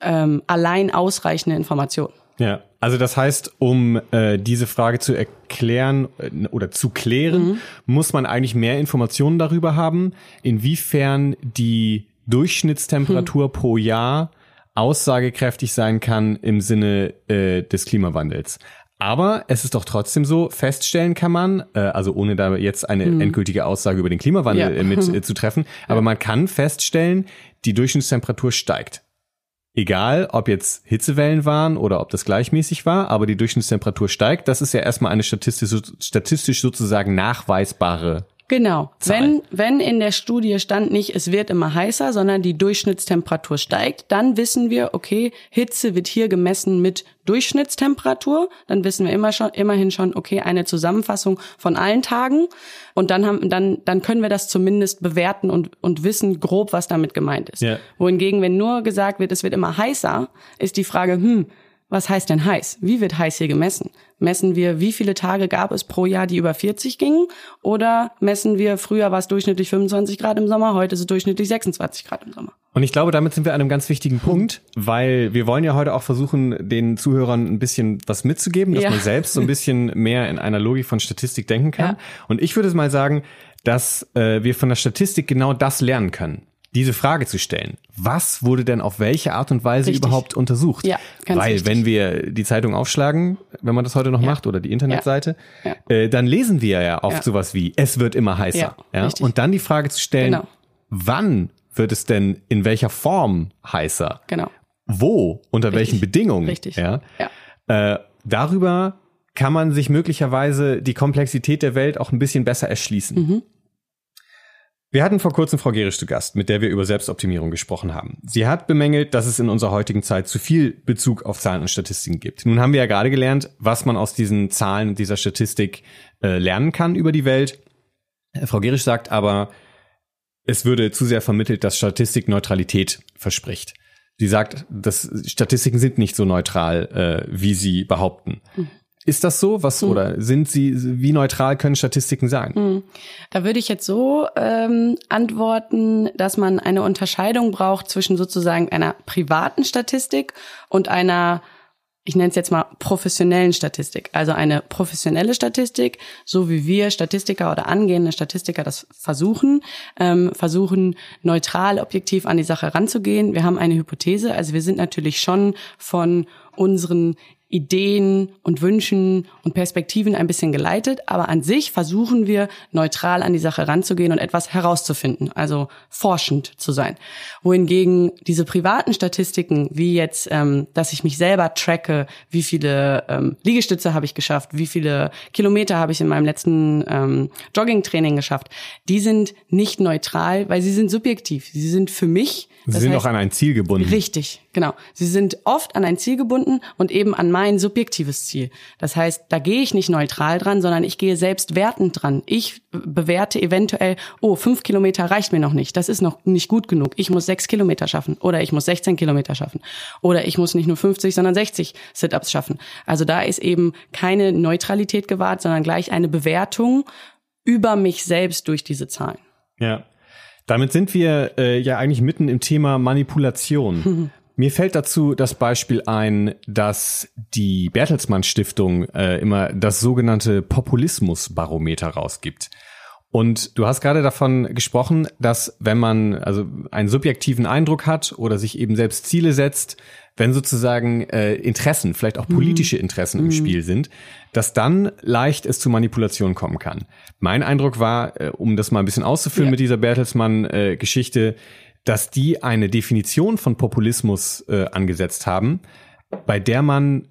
ähm, allein ausreichende Information. Ja, also das heißt, um äh, diese Frage zu erklären äh, oder zu klären, Mhm. muss man eigentlich mehr Informationen darüber haben, inwiefern die Durchschnittstemperatur Hm. pro Jahr aussagekräftig sein kann im Sinne äh, des Klimawandels. Aber es ist doch trotzdem so, feststellen kann man, äh, also ohne da jetzt eine endgültige Aussage über den Klimawandel. Ja. äh, mit äh, zu treffen, aber man kann feststellen, die Durchschnittstemperatur steigt. Egal, ob jetzt Hitzewellen waren oder ob das gleichmäßig war, aber die Durchschnittstemperatur steigt, das ist ja erstmal eine statistisch, statistisch sozusagen nachweisbare. Genau. Zahl. Wenn, wenn in der Studie stand nicht, es wird immer heißer, sondern die Durchschnittstemperatur steigt, dann wissen wir, okay, Hitze wird hier gemessen mit Durchschnittstemperatur. Dann wissen wir immer schon, immerhin schon, okay, eine Zusammenfassung von allen Tagen. Und dann haben, dann, dann können wir das zumindest bewerten und, und wissen grob, was damit gemeint ist. Ja. Wohingegen, wenn nur gesagt wird, es wird immer heißer, ist die Frage, hm, was heißt denn heiß? Wie wird heiß hier gemessen? Messen wir, wie viele Tage gab es pro Jahr, die über 40 gingen? Oder messen wir, früher war es durchschnittlich 25 Grad im Sommer, heute ist es durchschnittlich 26 Grad im Sommer? Und ich glaube, damit sind wir an einem ganz wichtigen Punkt, weil wir wollen ja heute auch versuchen, den Zuhörern ein bisschen was mitzugeben, dass Ja. man selbst so ein bisschen mehr in einer Logik von Statistik denken kann. Ja. Und ich würde mal sagen, dass äh, wir von der Statistik genau das lernen können. Diese Frage zu stellen. Was wurde denn auf welche Art und Weise Richtig. überhaupt untersucht? Ja, ganz Weil wichtig. wenn wir die Zeitung aufschlagen, wenn man das heute noch macht, oder die Internetseite, Ja. Äh, dann lesen wir ja oft Ja. sowas wie, es wird immer heißer. Ja, Ja, richtig. Und dann die Frage zu stellen, Genau. wann wird es denn in welcher Form heißer? Genau. Wo? Unter welchen Bedingungen? Richtig. Ja. Ja. Äh, darüber kann man sich möglicherweise die Komplexität der Welt auch ein bisschen besser erschließen. Mhm. Wir hatten vor kurzem Frau Gerisch zu Gast, mit der wir über Selbstoptimierung gesprochen haben. Sie hat bemängelt, dass es in unserer heutigen Zeit zu viel Bezug auf Zahlen und Statistiken gibt. Nun haben wir ja gerade gelernt, was man aus diesen Zahlen und dieser Statistik äh, lernen kann über die Welt. Äh, Frau Gerisch sagt aber, es würde zu sehr vermittelt, dass Statistik Neutralität verspricht. Sie sagt, dass Statistiken sind nicht so neutral, äh, wie sie behaupten. Ist das so? Was oder sind sie? Wie neutral können Statistiken sein? Da würde ich jetzt so ähm, antworten, dass man eine Unterscheidung braucht zwischen sozusagen einer privaten Statistik und einer, ich nenne es jetzt mal professionellen Statistik. Also eine professionelle Statistik, so wie wir Statistiker oder angehende Statistiker das versuchen, ähm, versuchen neutral, objektiv an die Sache ranzugehen. Wir haben eine Hypothese, also wir sind natürlich schon von unseren Ideen und Wünschen und Perspektiven ein bisschen geleitet, aber an sich versuchen wir neutral an die Sache ranzugehen und etwas herauszufinden, also forschend zu sein. Wohingegen diese privaten Statistiken, wie jetzt, ähm, dass ich mich selber tracke, wie viele ähm, Liegestütze habe ich geschafft, wie viele Kilometer habe ich in meinem letzten ähm, Joggingtraining geschafft, die sind nicht neutral, weil sie sind subjektiv. Sie sind für mich. Sie sind heißt- auch an ein Ziel gebunden. Richtig, genau. Sie sind oft an ein Ziel gebunden und eben an mein subjektives Ziel. Das heißt, da gehe ich nicht neutral dran, sondern ich gehe selbst wertend dran. Ich bewerte eventuell, oh, fünf Kilometer reicht mir noch nicht. Das ist noch nicht gut genug. Ich muss sechs Kilometer schaffen oder ich muss 16 Kilometer schaffen oder ich muss nicht nur 50, sondern 60 Sit-ups schaffen. Also da ist eben keine Neutralität gewahrt, sondern gleich eine Bewertung über mich selbst durch diese Zahlen. Ja. Damit sind wir äh, ja eigentlich mitten im Thema Manipulation. Mir fällt dazu das Beispiel ein, dass die Bertelsmann Stiftung äh, immer das sogenannte Populismusbarometer rausgibt. Und du hast gerade davon gesprochen, dass wenn man also einen subjektiven Eindruck hat oder sich eben selbst Ziele setzt, wenn sozusagen äh, Interessen, vielleicht auch politische Interessen im Spiel sind, dass dann leicht es zu Manipulationen kommen kann. Mein Eindruck war, äh, um das mal ein bisschen auszuführen Ja. mit dieser Bertelsmann-Geschichte, dass die eine Definition von Populismus äh, angesetzt haben, bei der man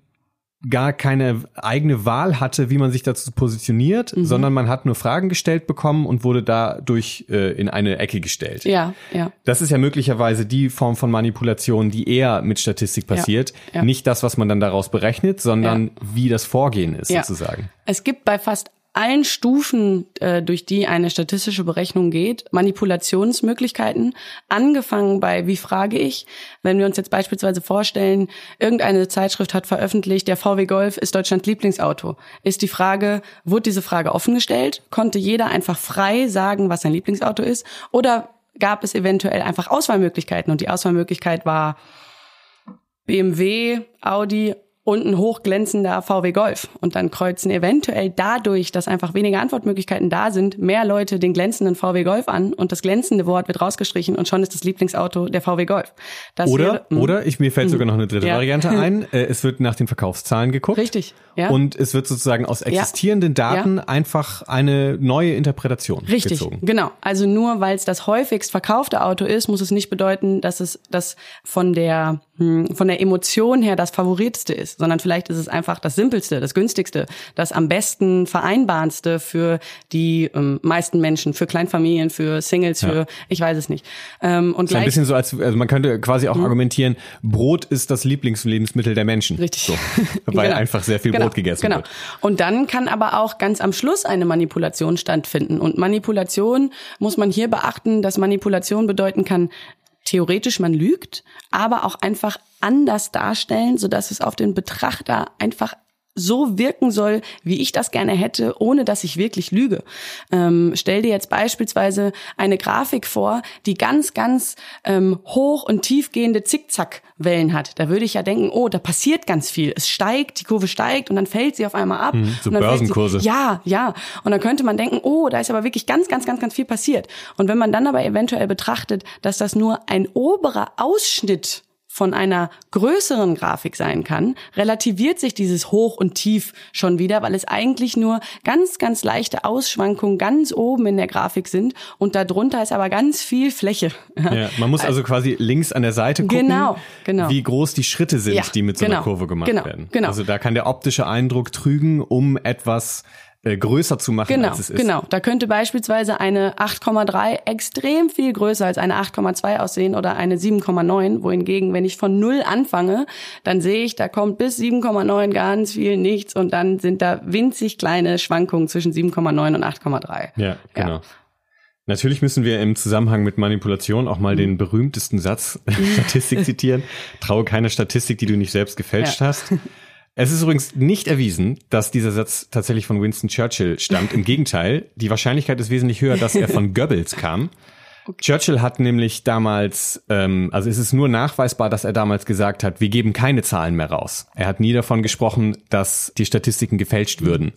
gar keine eigene Wahl hatte, wie man sich dazu positioniert, Mhm. sondern man hat nur Fragen gestellt bekommen und wurde dadurch äh, in eine Ecke gestellt. Ja, ja. Das ist ja möglicherweise die Form von Manipulation, die eher mit Statistik passiert. ja. Nicht das, was man dann daraus berechnet, sondern wie das Vorgehen ist Ja. sozusagen. Es gibt bei fast allen Stufen, äh, durch die eine statistische Berechnung geht, Manipulationsmöglichkeiten, angefangen bei, wie frage ich, wenn wir uns jetzt beispielsweise vorstellen, irgendeine Zeitschrift hat veröffentlicht, der VW Golf ist Deutschlands Lieblingsauto, ist die Frage, wurde diese Frage offen gestellt? Konnte jeder einfach frei sagen, was sein Lieblingsauto ist? Oder gab es eventuell einfach Auswahlmöglichkeiten und die Auswahlmöglichkeit war BMW, Audi und ein hochglänzender VW Golf. Und dann kreuzen eventuell dadurch, dass einfach weniger Antwortmöglichkeiten da sind, mehr Leute den glänzenden VW Golf an und das glänzende Wort wird rausgestrichen und schon ist das Lieblingsauto der VW Golf. Das Oder, wäre, mh, oder ich, mir fällt sogar noch eine dritte Ja. Variante ein. Äh, es wird nach den Verkaufszahlen geguckt. Richtig, ja. Und es wird sozusagen aus existierenden Daten einfach eine neue Interpretation Richtig, gezogen. genau. Also nur weil es das häufigst verkaufte Auto ist, muss es nicht bedeuten, dass es das von der hm, von der Emotion her das favoritste ist, sondern vielleicht ist es einfach das simpelste, das günstigste, das am besten vereinbarendste für die ähm, meisten Menschen, für Kleinfamilien, für Singles, für ich weiß es nicht. Ähm, und Ist ein bisschen so, als also man könnte quasi auch argumentieren, Brot ist das Lieblingslebensmittel der Menschen. Mhm. Richtig. So, weil Genau. einfach sehr viel Genau, Brot gegessen genau. wird. Und dann kann aber auch ganz am Schluss eine Manipulation stattfinden. Und Manipulation muss man hier beachten, dass Manipulation bedeuten kann, theoretisch man lügt, aber auch einfach anders darstellen, sodass es auf den Betrachter einfach so wirken soll, wie ich das gerne hätte, ohne dass ich wirklich lüge. Ähm, stell dir jetzt beispielsweise eine Grafik vor, die ganz, ganz ähm, hoch und tiefgehende Zickzackwellen hat. Da würde ich ja denken, oh, da passiert ganz viel. Es steigt, die Kurve steigt und dann fällt sie auf einmal ab. Mhm, so Börsenkurse. Sie, ja, ja. Und dann könnte man denken, oh, da ist aber wirklich ganz, ganz, ganz, ganz viel passiert. Und wenn man dann aber eventuell betrachtet, dass das nur ein oberer Ausschnitt von einer größeren Grafik sein kann, relativiert sich dieses Hoch und Tief schon wieder, weil es eigentlich nur ganz, ganz leichte Ausschwankungen ganz oben in der Grafik sind und darunter ist aber ganz viel Fläche. Ja, man muss also quasi links an der Seite gucken, Genau, genau. wie groß die Schritte sind, Ja, die mit so einer genau, Kurve gemacht genau, werden. genau. Also da kann der optische Eindruck trügen, um etwas äh, größer zu machen, Genau, als es ist. genau. Da könnte beispielsweise eine 8,3 extrem viel größer als eine 8,2 aussehen oder eine 7,9, wohingegen, wenn ich von null anfange, dann sehe ich, da kommt bis 7,9 ganz viel nichts und dann sind da winzig kleine Schwankungen zwischen 7,9 und 8,3. Ja, genau. Natürlich müssen wir im Zusammenhang mit Manipulation auch Mhm. mal den berühmtesten Satz Statistik zitieren. Traue keiner Statistik, die du nicht selbst gefälscht Ja. hast. Es ist übrigens nicht erwiesen, dass dieser Satz tatsächlich von Winston Churchill stammt. Im Gegenteil, die Wahrscheinlichkeit ist wesentlich höher, dass er von Goebbels kam. Churchill hat nämlich damals, ähm, also es ist nur nachweisbar, dass er damals gesagt hat, wir geben keine Zahlen mehr raus. Er hat nie davon gesprochen, dass die Statistiken gefälscht würden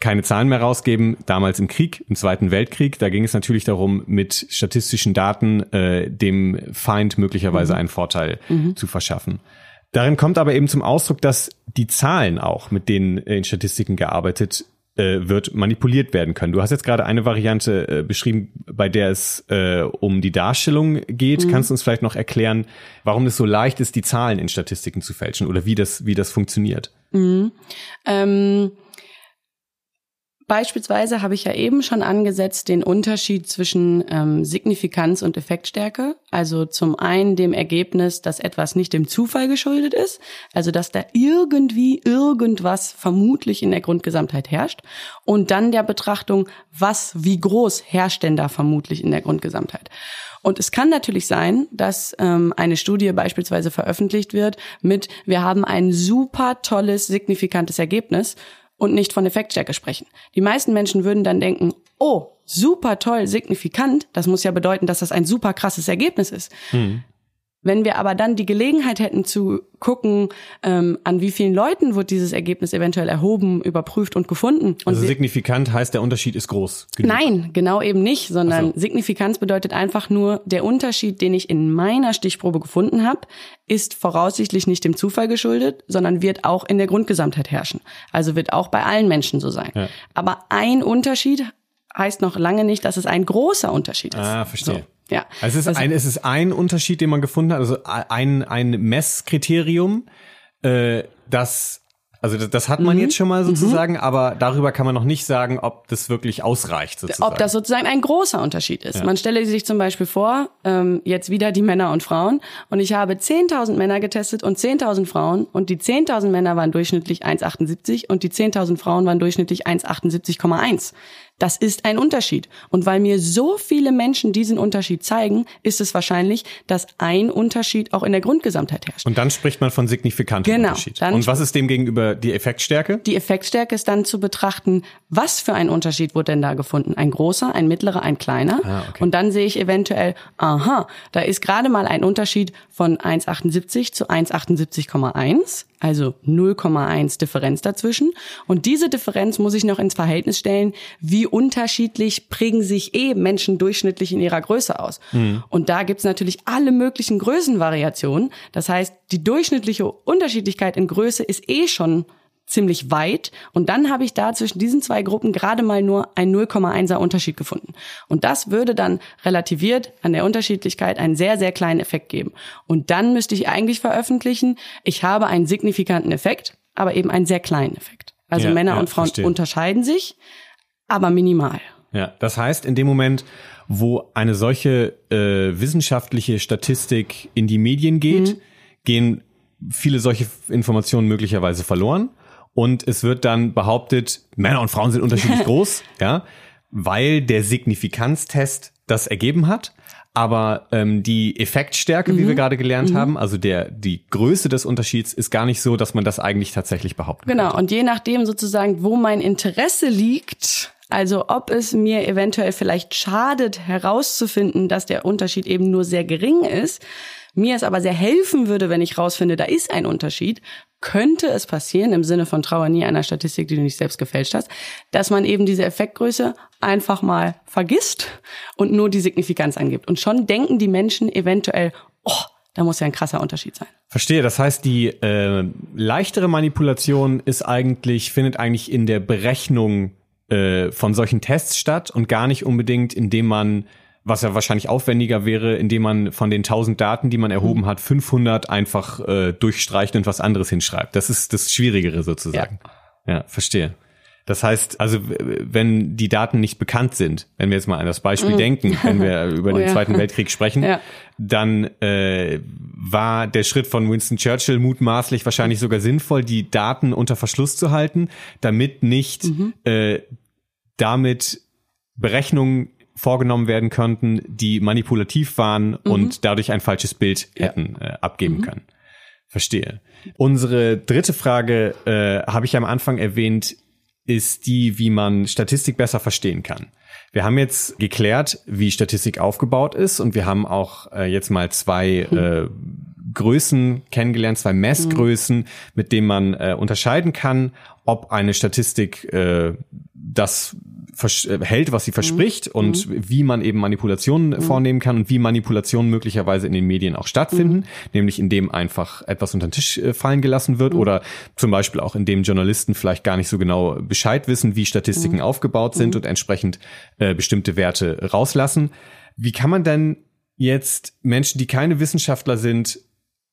keine Zahlen mehr rausgeben. Damals im Krieg, im Zweiten Weltkrieg, da ging es natürlich darum, mit statistischen Daten äh, dem Feind möglicherweise einen Vorteil zu verschaffen. Darin kommt aber eben zum Ausdruck, dass die Zahlen auch, mit denen in Statistiken gearbeitet äh, wird, manipuliert werden können. Du hast jetzt gerade eine Variante äh, beschrieben, bei der es äh, um die Darstellung geht. Kannst du uns vielleicht noch erklären, warum es so leicht ist, die Zahlen in Statistiken zu fälschen oder wie das, wie das funktioniert? Ähm, Beispielsweise habe ich ja eben schon angesetzt den Unterschied zwischen ähm, Signifikanz und Effektstärke. Also zum einen dem Ergebnis, dass etwas nicht dem Zufall geschuldet ist, also dass da irgendwie irgendwas vermutlich in der Grundgesamtheit herrscht. Und dann der Betrachtung, was, wie groß herrscht denn da vermutlich in der Grundgesamtheit. Und es kann natürlich sein, dass ähm, eine Studie beispielsweise veröffentlicht wird mit, wir haben ein super tolles, signifikantes Ergebnis und nicht von Effektstärke sprechen. Die meisten Menschen würden dann denken, oh, super toll, signifikant, das muss ja bedeuten, dass das ein super krasses Ergebnis ist. Wenn wir aber dann die Gelegenheit hätten zu gucken, ähm, an wie vielen Leuten wird dieses Ergebnis eventuell erhoben, überprüft und gefunden. Und Also signifikant heißt, der Unterschied ist groß. genug. Nein, genau eben nicht, sondern so. Signifikanz bedeutet einfach nur, der Unterschied, den ich in meiner Stichprobe gefunden habe, ist voraussichtlich nicht dem Zufall geschuldet, sondern wird auch in der Grundgesamtheit herrschen. Also wird auch bei allen Menschen so sein. Ja. Aber ein Unterschied heißt noch lange nicht, dass es ein großer Unterschied ist. Ah, verstehe. So, ja. Also es ist, Das- ein, es ist ein Unterschied, den man gefunden hat, also ein, ein Messkriterium, äh, das, also das, das hat man Mhm. jetzt schon mal sozusagen, aber darüber kann man noch nicht sagen, ob das wirklich ausreicht sozusagen. ob das sozusagen ein großer Unterschied ist. Man stelle sich zum Beispiel vor, ähm, jetzt wieder die Männer und Frauen, und ich habe 10.000 Männer getestet und 10.000 Frauen, und die 10.000 Männer waren durchschnittlich 1,78 und die 10.000 Frauen waren durchschnittlich 1,78,1. Das ist ein Unterschied. Und weil mir so viele Menschen diesen Unterschied zeigen, ist es wahrscheinlich, dass ein Unterschied auch in der Grundgesamtheit herrscht. Und dann spricht man von signifikantem Genau, Unterschied. Und was ist dem gegenüber die Effektstärke? Die Effektstärke ist dann zu betrachten, was für ein Unterschied wurde denn da gefunden? Ein großer, ein mittlerer, ein kleiner? Ah, okay. Und dann sehe ich eventuell, aha, da ist gerade mal ein Unterschied von 1,78 zu 1,78,1, also 0,1 Differenz dazwischen. Und diese Differenz muss ich noch ins Verhältnis stellen, wie unterschiedlich prägen sich eh Menschen durchschnittlich in ihrer Größe aus. Und da gibt's natürlich alle möglichen Größenvariationen. Das heißt, die durchschnittliche Unterschiedlichkeit in Größe ist eh schon ziemlich weit. Und dann habe ich da zwischen diesen zwei Gruppen gerade mal nur ein 0,1er Unterschied gefunden. Und das würde dann relativiert an der Unterschiedlichkeit einen sehr, sehr kleinen Effekt geben. Und dann müsste ich eigentlich veröffentlichen, ich habe einen signifikanten Effekt, aber eben einen sehr kleinen Effekt. Also Ja, Männer ja, und Frauen verstehe. unterscheiden sich, aber minimal. Ja, das heißt, in dem Moment, wo eine solche äh, wissenschaftliche Statistik in die Medien geht, Mhm. gehen viele solche Informationen möglicherweise verloren. Und es wird dann behauptet, Männer und Frauen sind unterschiedlich groß, ja, weil der Signifikanztest das ergeben hat. aber ähm, die Effektstärke, wie wir Mhm. gerade gelernt haben, also der die Größe des Unterschieds ist gar nicht so, dass man das eigentlich tatsächlich behaupten Genau, könnte. und je nachdem sozusagen, wo mein Interesse liegt, also ob es mir eventuell vielleicht schadet herauszufinden, dass der Unterschied eben nur sehr gering ist, mir es aber sehr helfen würde, wenn ich rausfinde, da ist ein Unterschied, könnte es passieren, im Sinne von Trauer nie einer Statistik, die du nicht selbst gefälscht hast, dass man eben diese Effektgröße einfach mal vergisst und nur die Signifikanz angibt. Und schon denken die Menschen eventuell, oh, da muss ja ein krasser Unterschied sein. Verstehe. Das heißt, die äh, leichtere Manipulation ist eigentlich findet eigentlich in der Berechnung äh, von solchen Tests statt und gar nicht unbedingt, indem man was ja wahrscheinlich aufwendiger wäre, indem man von den 1000 Daten, die man erhoben hat, 500 einfach äh, durchstreicht und was anderes hinschreibt. Das ist das Schwierigere sozusagen. Ja, verstehe. Das heißt, also wenn die Daten nicht bekannt sind, wenn wir jetzt mal an das Beispiel denken, wenn wir über Oh den ja. Zweiten Weltkrieg sprechen, Ja. dann äh, war der Schritt von Winston Churchill mutmaßlich wahrscheinlich sogar sinnvoll, die Daten unter Verschluss zu halten, damit nicht Mhm. äh, damit Berechnungen vorgenommen werden könnten, die manipulativ waren und dadurch ein falsches Bild Mhm. Ja. hätten äh, abgeben können. Verstehe. Unsere dritte Frage äh, habe ich am Anfang erwähnt, ist die, wie man Statistik besser verstehen kann. Wir haben jetzt geklärt, wie Statistik aufgebaut ist und wir haben auch äh, jetzt mal zwei äh, Größen kennengelernt, zwei Messgrößen, mit denen man äh, unterscheiden kann, ob eine Statistik äh, das äh, hält, was sie verspricht und wie man eben Manipulationen vornehmen kann und wie Manipulationen möglicherweise in den Medien auch stattfinden, nämlich indem einfach etwas unter den Tisch äh, fallen gelassen wird oder zum Beispiel auch indem Journalisten vielleicht gar nicht so genau Bescheid wissen, wie Statistiken aufgebaut sind und entsprechend äh, bestimmte Werte rauslassen. Wie kann man denn jetzt Menschen, die keine Wissenschaftler sind,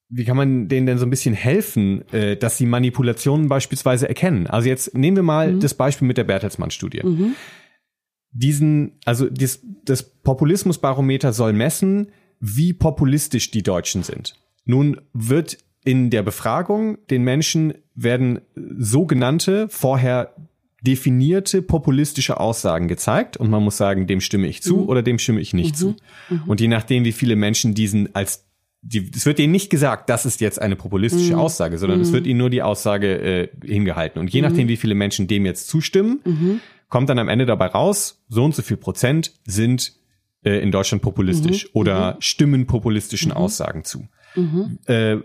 wie kann man denen denn so ein bisschen helfen, äh, dass sie Manipulationen beispielsweise erkennen? Also jetzt nehmen wir mal das Beispiel mit der Bertelsmann-Studie. Diesen, also das, das Populismusbarometer soll messen, wie populistisch die Deutschen sind. Nun wird in der Befragung den Menschen werden sogenannte vorher definierte populistische Aussagen gezeigt und man muss sagen, dem stimme ich zu oder dem stimme ich nicht zu. Und je nachdem, wie viele Menschen diesen als die, es wird ihnen nicht gesagt, das ist jetzt eine populistische Aussage, sondern es wird ihnen nur die Aussage äh, hingehalten. Und je nachdem, wie viele Menschen dem jetzt zustimmen, kommt dann am Ende dabei raus, so und so viel Prozent sind äh, in Deutschland populistisch oder stimmen populistischen Aussagen zu. Äh,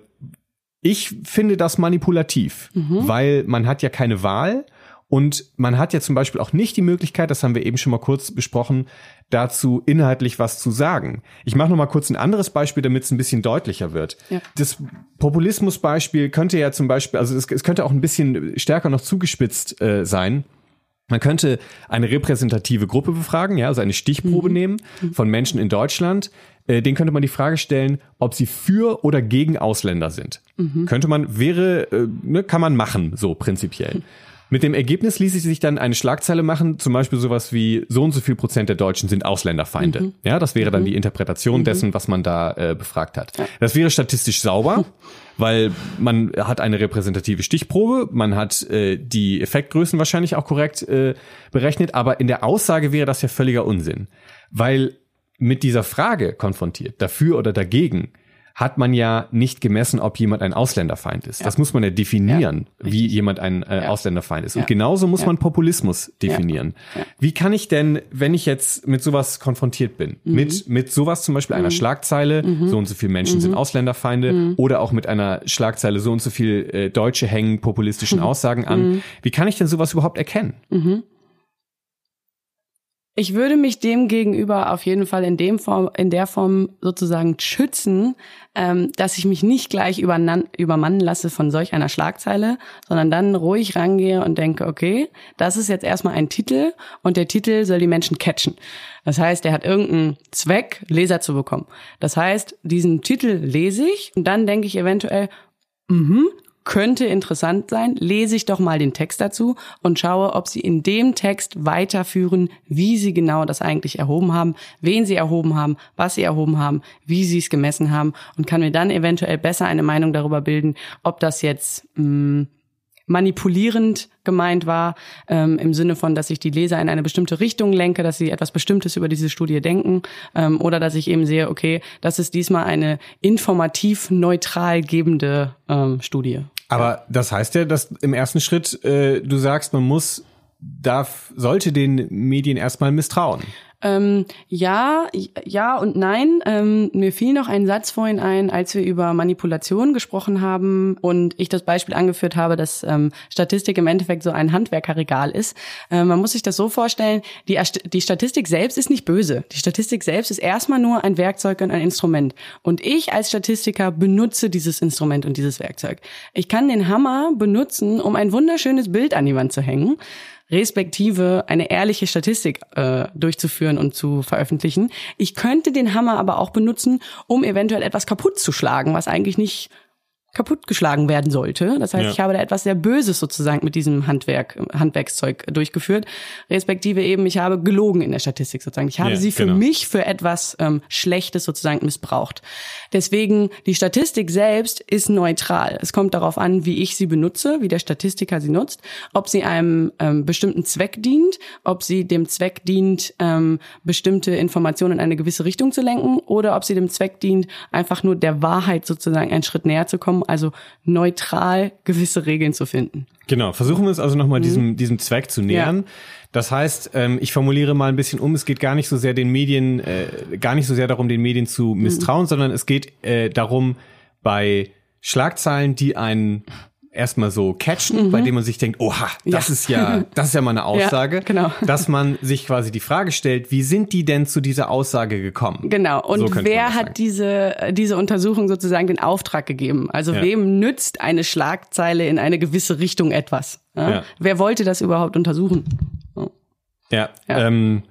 ich finde das manipulativ, weil man hat ja keine Wahl und man hat ja zum Beispiel auch nicht die Möglichkeit, das haben wir eben schon mal kurz besprochen, dazu inhaltlich was zu sagen. Ich mache noch mal kurz ein anderes Beispiel, damit es ein bisschen deutlicher wird. Ja. Das Populismusbeispiel könnte ja zum Beispiel, also es, es könnte auch ein bisschen stärker noch zugespitzt äh, sein. Man könnte eine repräsentative Gruppe befragen, ja, also eine Stichprobe nehmen von Menschen in Deutschland. Äh, den könnte man die Frage stellen, ob sie für oder gegen Ausländer sind. Könnte man, wäre, äh, ne, kann man machen, so prinzipiell. Mit dem Ergebnis ließ sich dann eine Schlagzeile machen, zum Beispiel sowas wie so und so viel Prozent der Deutschen sind Ausländerfeinde. Ja, das wäre dann die Interpretation dessen, was man da äh, befragt hat. Das wäre statistisch sauber, weil man hat eine repräsentative Stichprobe, man hat äh, die Effektgrößen wahrscheinlich auch korrekt äh, berechnet, aber in der Aussage wäre das ja völliger Unsinn, weil mit dieser Frage konfrontiert, dafür oder dagegen, hat man ja nicht gemessen, ob jemand ein Ausländerfeind ist. Das muss man ja definieren, wie jemand ein äh, Ausländerfeind ist. Und Ja. genauso muss Ja. man Populismus definieren. Ja. Wie kann ich denn, wenn ich jetzt mit sowas konfrontiert bin, Mhm. mit, mit sowas zum Beispiel einer Schlagzeile, so und so viele Menschen Mhm. sind Ausländerfeinde, oder auch mit einer Schlagzeile, so und so viel äh, Deutsche hängen populistischen Mhm. Aussagen an, wie kann ich denn sowas überhaupt erkennen? Ich würde mich dem gegenüber auf jeden Fall in dem Form, in der Form sozusagen schützen, ähm, dass ich mich nicht gleich übermannen lasse von solch einer Schlagzeile, sondern dann ruhig rangehe und denke, okay, das ist jetzt erstmal ein Titel und der Titel soll die Menschen catchen. Das heißt, er hat irgendeinen Zweck, Leser zu bekommen. Das heißt, diesen Titel lese ich und dann denke ich eventuell, mhm, könnte interessant sein, lese ich doch mal den Text dazu und schaue, ob sie in dem Text weiterführen, wie sie genau das eigentlich erhoben haben, wen sie erhoben haben, was sie erhoben haben, wie sie es gemessen haben und kann mir dann eventuell besser eine Meinung darüber bilden, ob das jetzt mh, manipulierend gemeint war, ähm, im Sinne von, dass ich die Leser in eine bestimmte Richtung lenke, dass sie etwas Bestimmtes über diese Studie denken, ähm, oder dass ich eben sehe, okay, das ist diesmal eine informativ neutral gebende ähm, Studie. Aber das heißt ja, dass im ersten Schritt äh, du sagst, man muss darf, sollte den Medien erstmal misstrauen. Ähm, ja, ja und nein. Ähm, mir fiel noch ein Satz vorhin ein, als wir über Manipulation gesprochen haben und ich das Beispiel angeführt habe, dass ähm, Statistik im Endeffekt so ein Handwerkerregal ist. Äh, man muss sich das so vorstellen, die, die Statistik selbst ist nicht böse. Die Statistik selbst ist erstmal nur ein Werkzeug und ein Instrument. Und ich als Statistiker benutze dieses Instrument und dieses Werkzeug. Ich kann den Hammer benutzen, um ein wunderschönes Bild an die Wand zu hängen respektive eine ehrliche Statistik äh, durchzuführen und zu veröffentlichen. Ich könnte den Hammer aber auch benutzen, um eventuell etwas kaputt zu schlagen, was eigentlich nicht kaputtgeschlagen werden sollte. Das heißt, ja. ich habe da etwas sehr Böses sozusagen mit diesem Handwerk, Handwerkszeug durchgeführt. Respektive eben, ich habe gelogen in der Statistik sozusagen. Ich habe ja, sie für genau. mich für etwas ähm, Schlechtes sozusagen missbraucht. Deswegen, die Statistik selbst ist neutral. Es kommt darauf an, wie ich sie benutze, wie der Statistiker sie nutzt, ob sie einem ähm, bestimmten Zweck dient, ob sie dem Zweck dient, ähm, bestimmte Informationen in eine gewisse Richtung zu lenken oder ob sie dem Zweck dient, einfach nur der Wahrheit sozusagen einen Schritt näher zu kommen also neutral gewisse Regeln zu finden. Genau, versuchen wir uns also nochmal mhm. diesem, diesem Zweck zu nähern. Ja. Das heißt, ähm, ich formuliere mal ein bisschen um, es geht gar nicht so sehr den Medien, äh, gar nicht so sehr darum, den Medien zu mhm. misstrauen, mhm. sondern es geht äh, darum, bei Schlagzeilen, die einen erstmal so catchen, mhm. bei dem man sich denkt, oha, das ja. ist ja, das ist ja mal eine Aussage, ja, genau. dass man sich quasi die Frage stellt, wie sind die denn zu dieser Aussage gekommen? Genau. Und so wer hat diese, diese Untersuchung sozusagen den Auftrag gegeben? Also ja. wem nützt eine Schlagzeile in eine gewisse Richtung etwas? Wer wollte das überhaupt untersuchen? Ja. Ähm,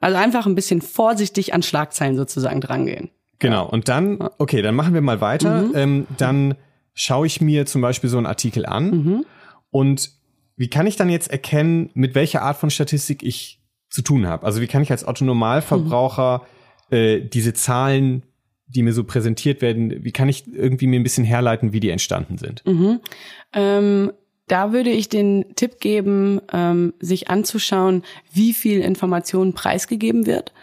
also einfach ein bisschen vorsichtig an Schlagzeilen sozusagen drangehen. Genau. Und dann, okay, dann machen wir mal weiter. Mhm. Ähm, dann schaue ich mir zum Beispiel so einen Artikel an mhm. und wie kann ich dann jetzt erkennen, mit welcher Art von Statistik ich zu tun habe? Also wie kann ich als Autonormalverbraucher mhm. äh, diese Zahlen, die mir so präsentiert werden, wie kann ich irgendwie mir ein bisschen herleiten, wie die entstanden sind? Mhm. Ähm da würde ich den Tipp geben, ähm, sich anzuschauen, wie viel Information preisgegeben wird.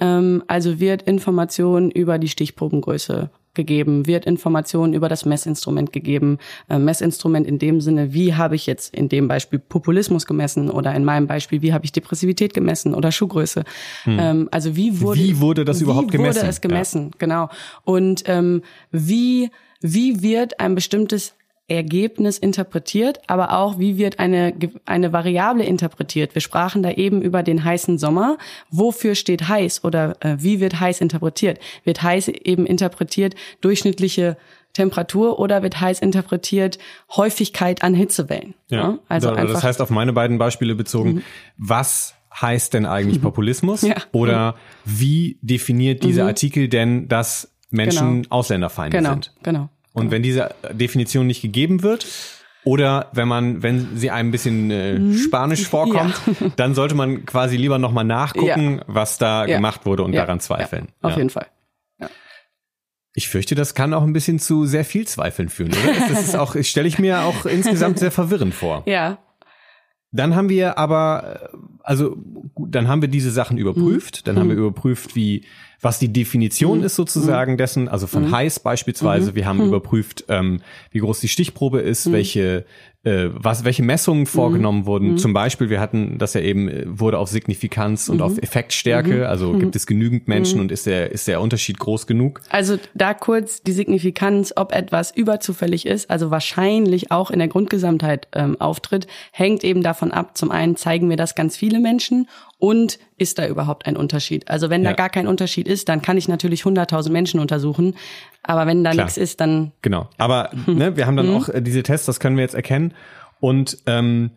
Ähm, also wird Information über die Stichprobengröße gegeben, wird Informationen über das Messinstrument gegeben. Äh, Messinstrument in dem Sinne, wie habe ich jetzt in dem Beispiel Populismus gemessen oder in meinem Beispiel, wie habe ich Depressivität gemessen oder Schuhgröße. Hm. Ähm, also wie wurde, wie wurde das überhaupt gemessen? Wie wurde es gemessen, ja. genau. Und ähm, wie, wie wird ein bestimmtes Ergebnis interpretiert, aber auch, wie wird eine, eine Variable interpretiert. Wir sprachen da eben über den heißen Sommer. Wofür steht heiß oder äh, wie wird heiß interpretiert? Wird heiß eben interpretiert durchschnittliche Temperatur oder wird heiß interpretiert Häufigkeit an Hitzewellen? Ja, ja? also da, das heißt auf meine beiden Beispiele bezogen, mhm. was heißt denn eigentlich mhm. Populismus? Ja. Oder mhm. wie definiert dieser mhm. Artikel denn, dass Menschen genau. Ausländerfeinde genau. sind? Genau. Und wenn diese Definition nicht gegeben wird, oder wenn man, wenn sie einem ein bisschen äh, mhm. Spanisch vorkommt, ja. dann sollte man quasi lieber nochmal nachgucken, ja. was da ja. gemacht wurde und daran zweifeln. auf jeden Fall. Ich fürchte, das kann auch ein bisschen zu sehr viel Zweifeln führen, oder? Das ist auch, stelle ich mir auch insgesamt sehr verwirrend vor. Ja. Dann haben wir aber, äh, also dann haben wir diese Sachen überprüft. Mhm. Dann haben wir mhm. überprüft, wie was die Definition mhm. ist sozusagen mhm. dessen, also von mhm. heiß beispielsweise. Mhm. Wir haben mhm. überprüft, ähm, wie groß die Stichprobe ist, welche äh, was, welche Messungen vorgenommen mhm. wurden. Mhm. Zum Beispiel, wir hatten das ja eben, äh, wurde auf Signifikanz und mhm. auf Effektstärke. Mhm. Also mhm. gibt es genügend Menschen und ist der, ist der Unterschied groß genug? Also da kurz die Signifikanz, ob etwas überzufällig ist, also wahrscheinlich auch in der Grundgesamtheit ähm, auftritt, hängt eben davon ab. Zum einen zeigen wir das ganz viele Menschen und ist da überhaupt ein Unterschied? Also wenn ja. da gar kein Unterschied ist, dann kann ich natürlich 100.000 Menschen untersuchen. Aber wenn da nichts ist, dann. Genau. Aber ne, wir haben dann mhm. auch äh, diese Tests, das können wir jetzt erkennen. Und ähm,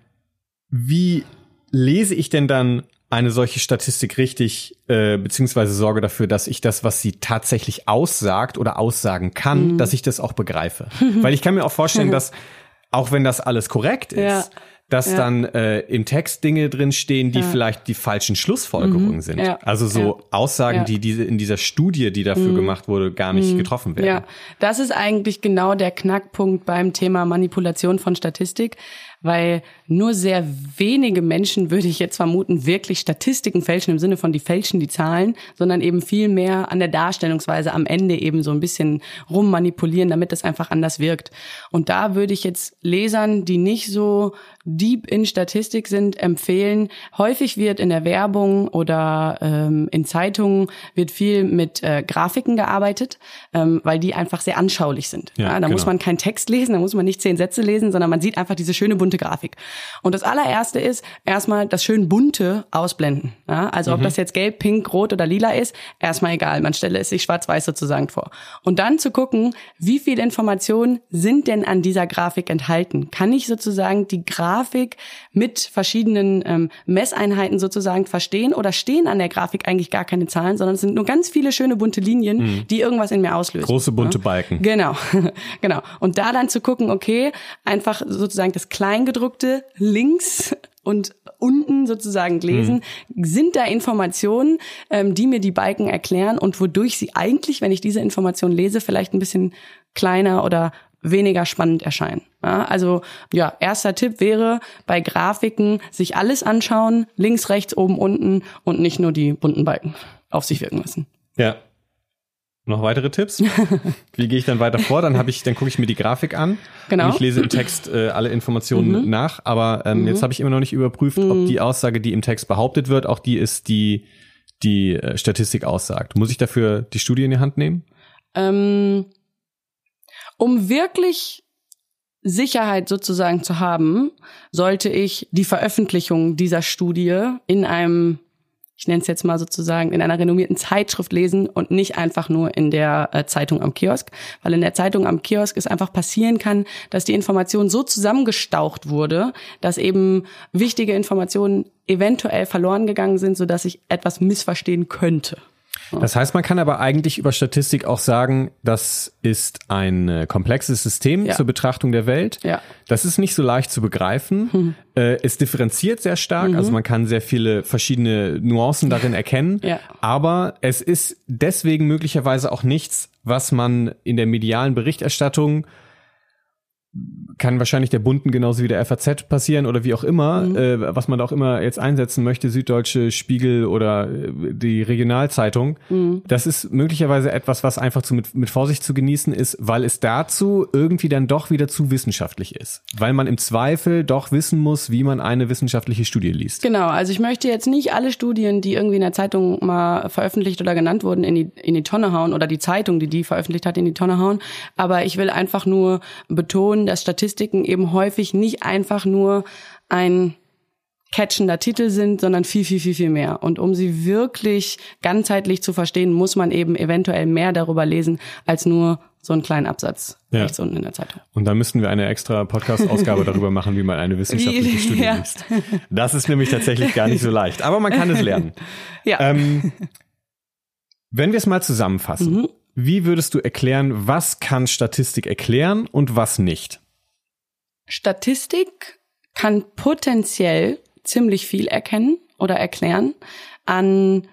wie lese ich denn dann eine solche Statistik richtig, äh, beziehungsweise sorge dafür, dass ich das, was sie tatsächlich aussagt oder aussagen kann, mhm. dass ich das auch begreife. Weil ich kann mir auch vorstellen, dass auch wenn das alles korrekt ist, ja dass Ja. dann äh, im Text Dinge drin stehen, die Ja. vielleicht die falschen Schlussfolgerungen sind. Ja. Also so. Aussagen. Mhm. die diese in dieser Studie, die dafür gemacht wurde, gar nicht getroffen werden. Ja, das ist eigentlich genau der Knackpunkt beim Thema Manipulation von Statistik, weil nur sehr wenige Menschen, würde ich jetzt vermuten, wirklich Statistiken fälschen im Sinne von die fälschen die Zahlen, sondern eben viel mehr an der Darstellungsweise am Ende eben so ein bisschen rummanipulieren, damit es einfach anders wirkt. Und da würde ich jetzt Lesern, die nicht so deep in Statistik sind, empfehlen. Häufig wird in der Werbung oder ähm, in Zeitungen wird viel mit äh, Grafiken gearbeitet, ähm, weil die einfach sehr anschaulich sind. Ja, Ja, da muss genau. man keinen Text lesen, da muss man nicht zehn Sätze lesen, sondern man sieht einfach diese schöne bunte Grafik. Und das allererste ist erstmal das schön bunte ausblenden. Ja, also ob das jetzt gelb, pink, rot oder lila ist, erstmal egal. Man stelle es sich schwarz-weiß sozusagen vor. Und dann zu gucken, wie viel Informationen sind denn an dieser Grafik enthalten? Kann ich sozusagen die Grafik mit verschiedenen ähm, Messeinheiten sozusagen verstehen oder stehen an der Grafik eigentlich gar keine Zahlen, sondern es sind nur ganz viele schöne bunte Linien, die irgendwas in mir auslösen. Große bunte Ja? Balken. Genau, genau. Und da dann zu gucken, okay, einfach sozusagen das Kleingedruckte links und unten sozusagen lesen, sind da Informationen, ähm, die mir die Balken erklären und wodurch sie eigentlich, wenn ich diese Information lese, vielleicht ein bisschen kleiner oder weniger spannend erscheinen. Ja, also ja, erster Tipp wäre bei Grafiken sich alles anschauen, links, rechts, oben, unten und nicht nur die bunten Balken auf sich wirken lassen. Ja. Noch weitere Tipps? Wie gehe ich dann weiter vor? Dann habe ich, dann gucke ich mir die Grafik an Genau. und ich lese im Text äh, alle Informationen nach. Aber ähm, jetzt habe ich immer noch nicht überprüft, ob die Aussage, die im Text behauptet wird, auch die ist, die die äh, Statistik aussagt. Muss ich dafür die Studie in die Hand nehmen? Ähm, um wirklich Sicherheit sozusagen zu haben, sollte ich die Veröffentlichung dieser Studie in einem, ich nenne es jetzt mal sozusagen, in einer renommierten Zeitschrift lesen und nicht einfach nur in der äh, Zeitung am Kiosk, weil in der Zeitung am Kiosk es einfach passieren kann, dass die Information so zusammengestaucht wurde, dass eben wichtige Informationen eventuell verloren gegangen sind, sodass ich etwas missverstehen könnte. Das heißt, man kann aber eigentlich über Statistik auch sagen, das ist ein äh, komplexes System Ja. zur Betrachtung der Welt. Ja. Das ist nicht so leicht zu begreifen. Äh, es differenziert sehr stark, also man kann sehr viele verschiedene Nuancen darin erkennen. Ja. Aber es ist deswegen möglicherweise auch nichts, was man in der medialen Berichterstattung kann wahrscheinlich der Bunten genauso wie der FAZ passieren oder wie auch immer, äh, was man da auch immer jetzt einsetzen möchte, Süddeutsche Spiegel oder äh, die Regionalzeitung. Das ist möglicherweise etwas, was einfach zu, mit, mit Vorsicht zu genießen ist, weil es dazu irgendwie dann doch wieder zu wissenschaftlich ist. Weil man im Zweifel doch wissen muss, wie man eine wissenschaftliche Studie liest. Genau, also ich möchte jetzt nicht alle Studien, die irgendwie in der Zeitung mal veröffentlicht oder genannt wurden, in die, in die Tonne hauen oder die Zeitung, die die veröffentlicht hat, in die Tonne hauen. Aber ich will einfach nur betonen, dass Statistiken eben häufig nicht einfach nur ein catchender Titel sind, sondern viel, viel, viel, viel mehr. Und um sie wirklich ganzheitlich zu verstehen, muss man eben eventuell mehr darüber lesen, als nur so einen kleinen Absatz Ja. rechts unten in der Zeitung. Und dann müssten wir eine extra Podcast-Ausgabe darüber machen, wie man eine wissenschaftliche Studie ja. liest. Das ist nämlich tatsächlich gar nicht so leicht. Aber man kann es lernen. Ja. Ähm, wenn wir es mal zusammenfassen, Mhm. Wie würdest du erklären, was kann Statistik erklären und was nicht? Statistik kann potenziell ziemlich viel erkennen oder erklären an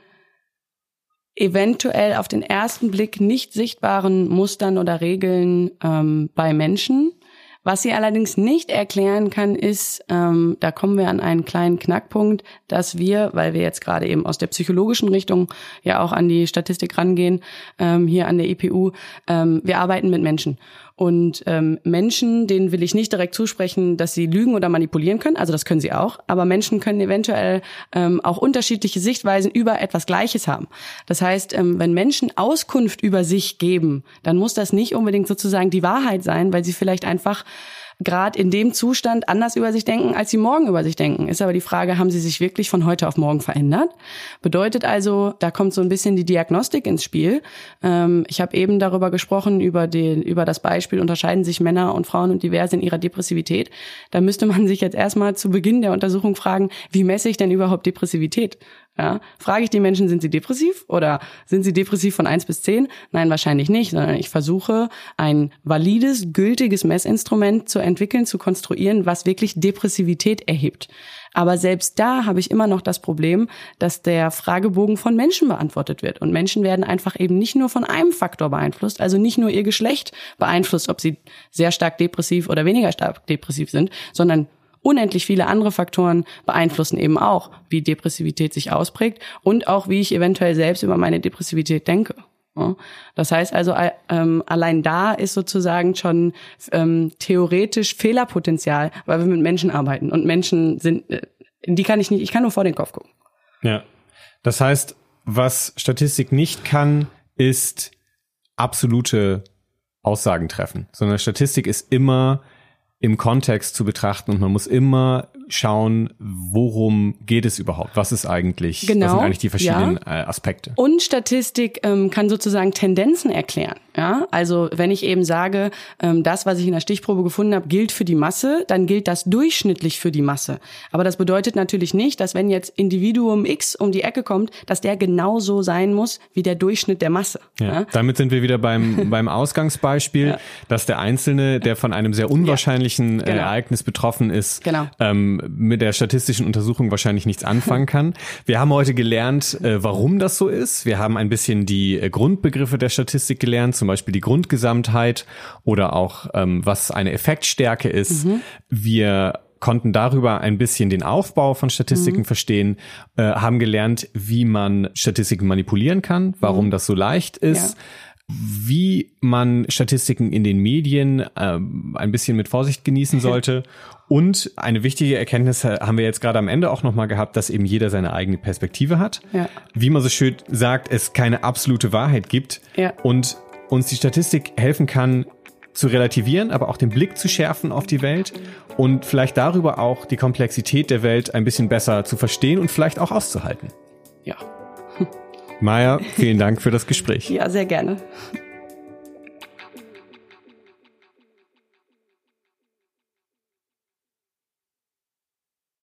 eventuell auf den ersten Blick nicht sichtbaren Mustern oder Regeln ähm, bei Menschen. Was sie allerdings nicht erklären kann, ist, ähm, da kommen wir an einen kleinen Knackpunkt, dass wir, weil wir jetzt gerade eben aus der psychologischen Richtung ja auch an die Statistik rangehen, ähm, hier an der EPU, ähm, wir arbeiten mit Menschen. Und ähm, Menschen, denen will ich nicht direkt zusprechen, dass sie lügen oder manipulieren können. Also das können sie auch. Aber Menschen können eventuell ähm, auch unterschiedliche Sichtweisen über etwas Gleiches haben. Das heißt, ähm, wenn Menschen Auskunft über sich geben, dann muss das nicht unbedingt sozusagen die Wahrheit sein, weil sie vielleicht einfach gerade in dem Zustand anders über sich denken, als sie morgen über sich denken. Ist aber die Frage, haben sie sich wirklich von heute auf morgen verändert? Bedeutet also, da kommt so ein bisschen die Diagnostik ins Spiel. Ähm, ich habe eben darüber gesprochen, über, den, über das Beispiel, unterscheiden sich Männer und Frauen und divers in ihrer Depressivität. Da müsste man sich jetzt erstmal zu Beginn der Untersuchung fragen, wie messe ich denn überhaupt Depressivität? Ja, frage ich die Menschen, sind sie depressiv oder sind sie depressiv von eins bis zehn? Nein, wahrscheinlich nicht, sondern ich versuche ein valides, gültiges Messinstrument zu entwickeln, zu konstruieren, was wirklich Depressivität erhebt. Aber selbst da habe ich immer noch das Problem, dass der Fragebogen von Menschen beantwortet wird. Und Menschen werden einfach eben nicht nur von einem Faktor beeinflusst, also nicht nur ihr Geschlecht beeinflusst, ob sie sehr stark depressiv oder weniger stark depressiv sind, sondern unendlich viele andere Faktoren beeinflussen eben auch, wie Depressivität sich ausprägt und auch, wie ich eventuell selbst über meine Depressivität denke. Das heißt also, ähm, allein da ist sozusagen schon ähm, theoretisch Fehlerpotenzial, weil wir mit Menschen arbeiten und Menschen sind, äh, die kann ich nicht, ich kann nur vor den Kopf gucken. Ja. Das heißt, was Statistik nicht kann, ist absolute Aussagen treffen, sondern Statistik ist immer im Kontext zu betrachten und man muss immer schauen, worum geht es überhaupt? Was ist eigentlich, genau, was sind eigentlich die verschiedenen ja. äh, Aspekte? Und Statistik ähm, kann sozusagen Tendenzen erklären. Ja, also wenn ich eben sage, ähm, das, was ich in der Stichprobe gefunden habe, gilt für die Masse, dann gilt das durchschnittlich für die Masse. Aber das bedeutet natürlich nicht, dass wenn jetzt Individuum X um die Ecke kommt, dass der genauso sein muss wie der Durchschnitt der Masse. Ja, ja? Damit sind wir wieder beim, beim Ausgangsbeispiel, ja. dass der Einzelne, der von einem sehr unwahrscheinlichen genau. Ereignis betroffen ist, genau. ähm, mit der statistischen Untersuchung wahrscheinlich nichts anfangen kann. Wir haben heute gelernt, äh, warum das so ist. Wir haben ein bisschen die äh, Grundbegriffe der Statistik gelernt, zum Beispiel die Grundgesamtheit oder auch ähm, was eine Effektstärke ist. Mhm. Wir konnten darüber ein bisschen den Aufbau von Statistiken mhm. verstehen, äh, haben gelernt, wie man Statistiken manipulieren kann, warum mhm. das so leicht ist. Ja wie man Statistiken in den Medien äh, ein bisschen mit Vorsicht genießen sollte und eine wichtige Erkenntnis haben wir jetzt gerade am Ende auch nochmal gehabt, dass eben jeder seine eigene Perspektive hat. Ja. Wie man so schön sagt, es keine absolute Wahrheit gibt. Ja. Und uns die Statistik helfen kann, zu relativieren, aber auch den Blick zu schärfen auf die Welt und vielleicht darüber auch die Komplexität der Welt ein bisschen besser zu verstehen und vielleicht auch auszuhalten. Ja. Maja, vielen Dank für das Gespräch. Ja, sehr gerne.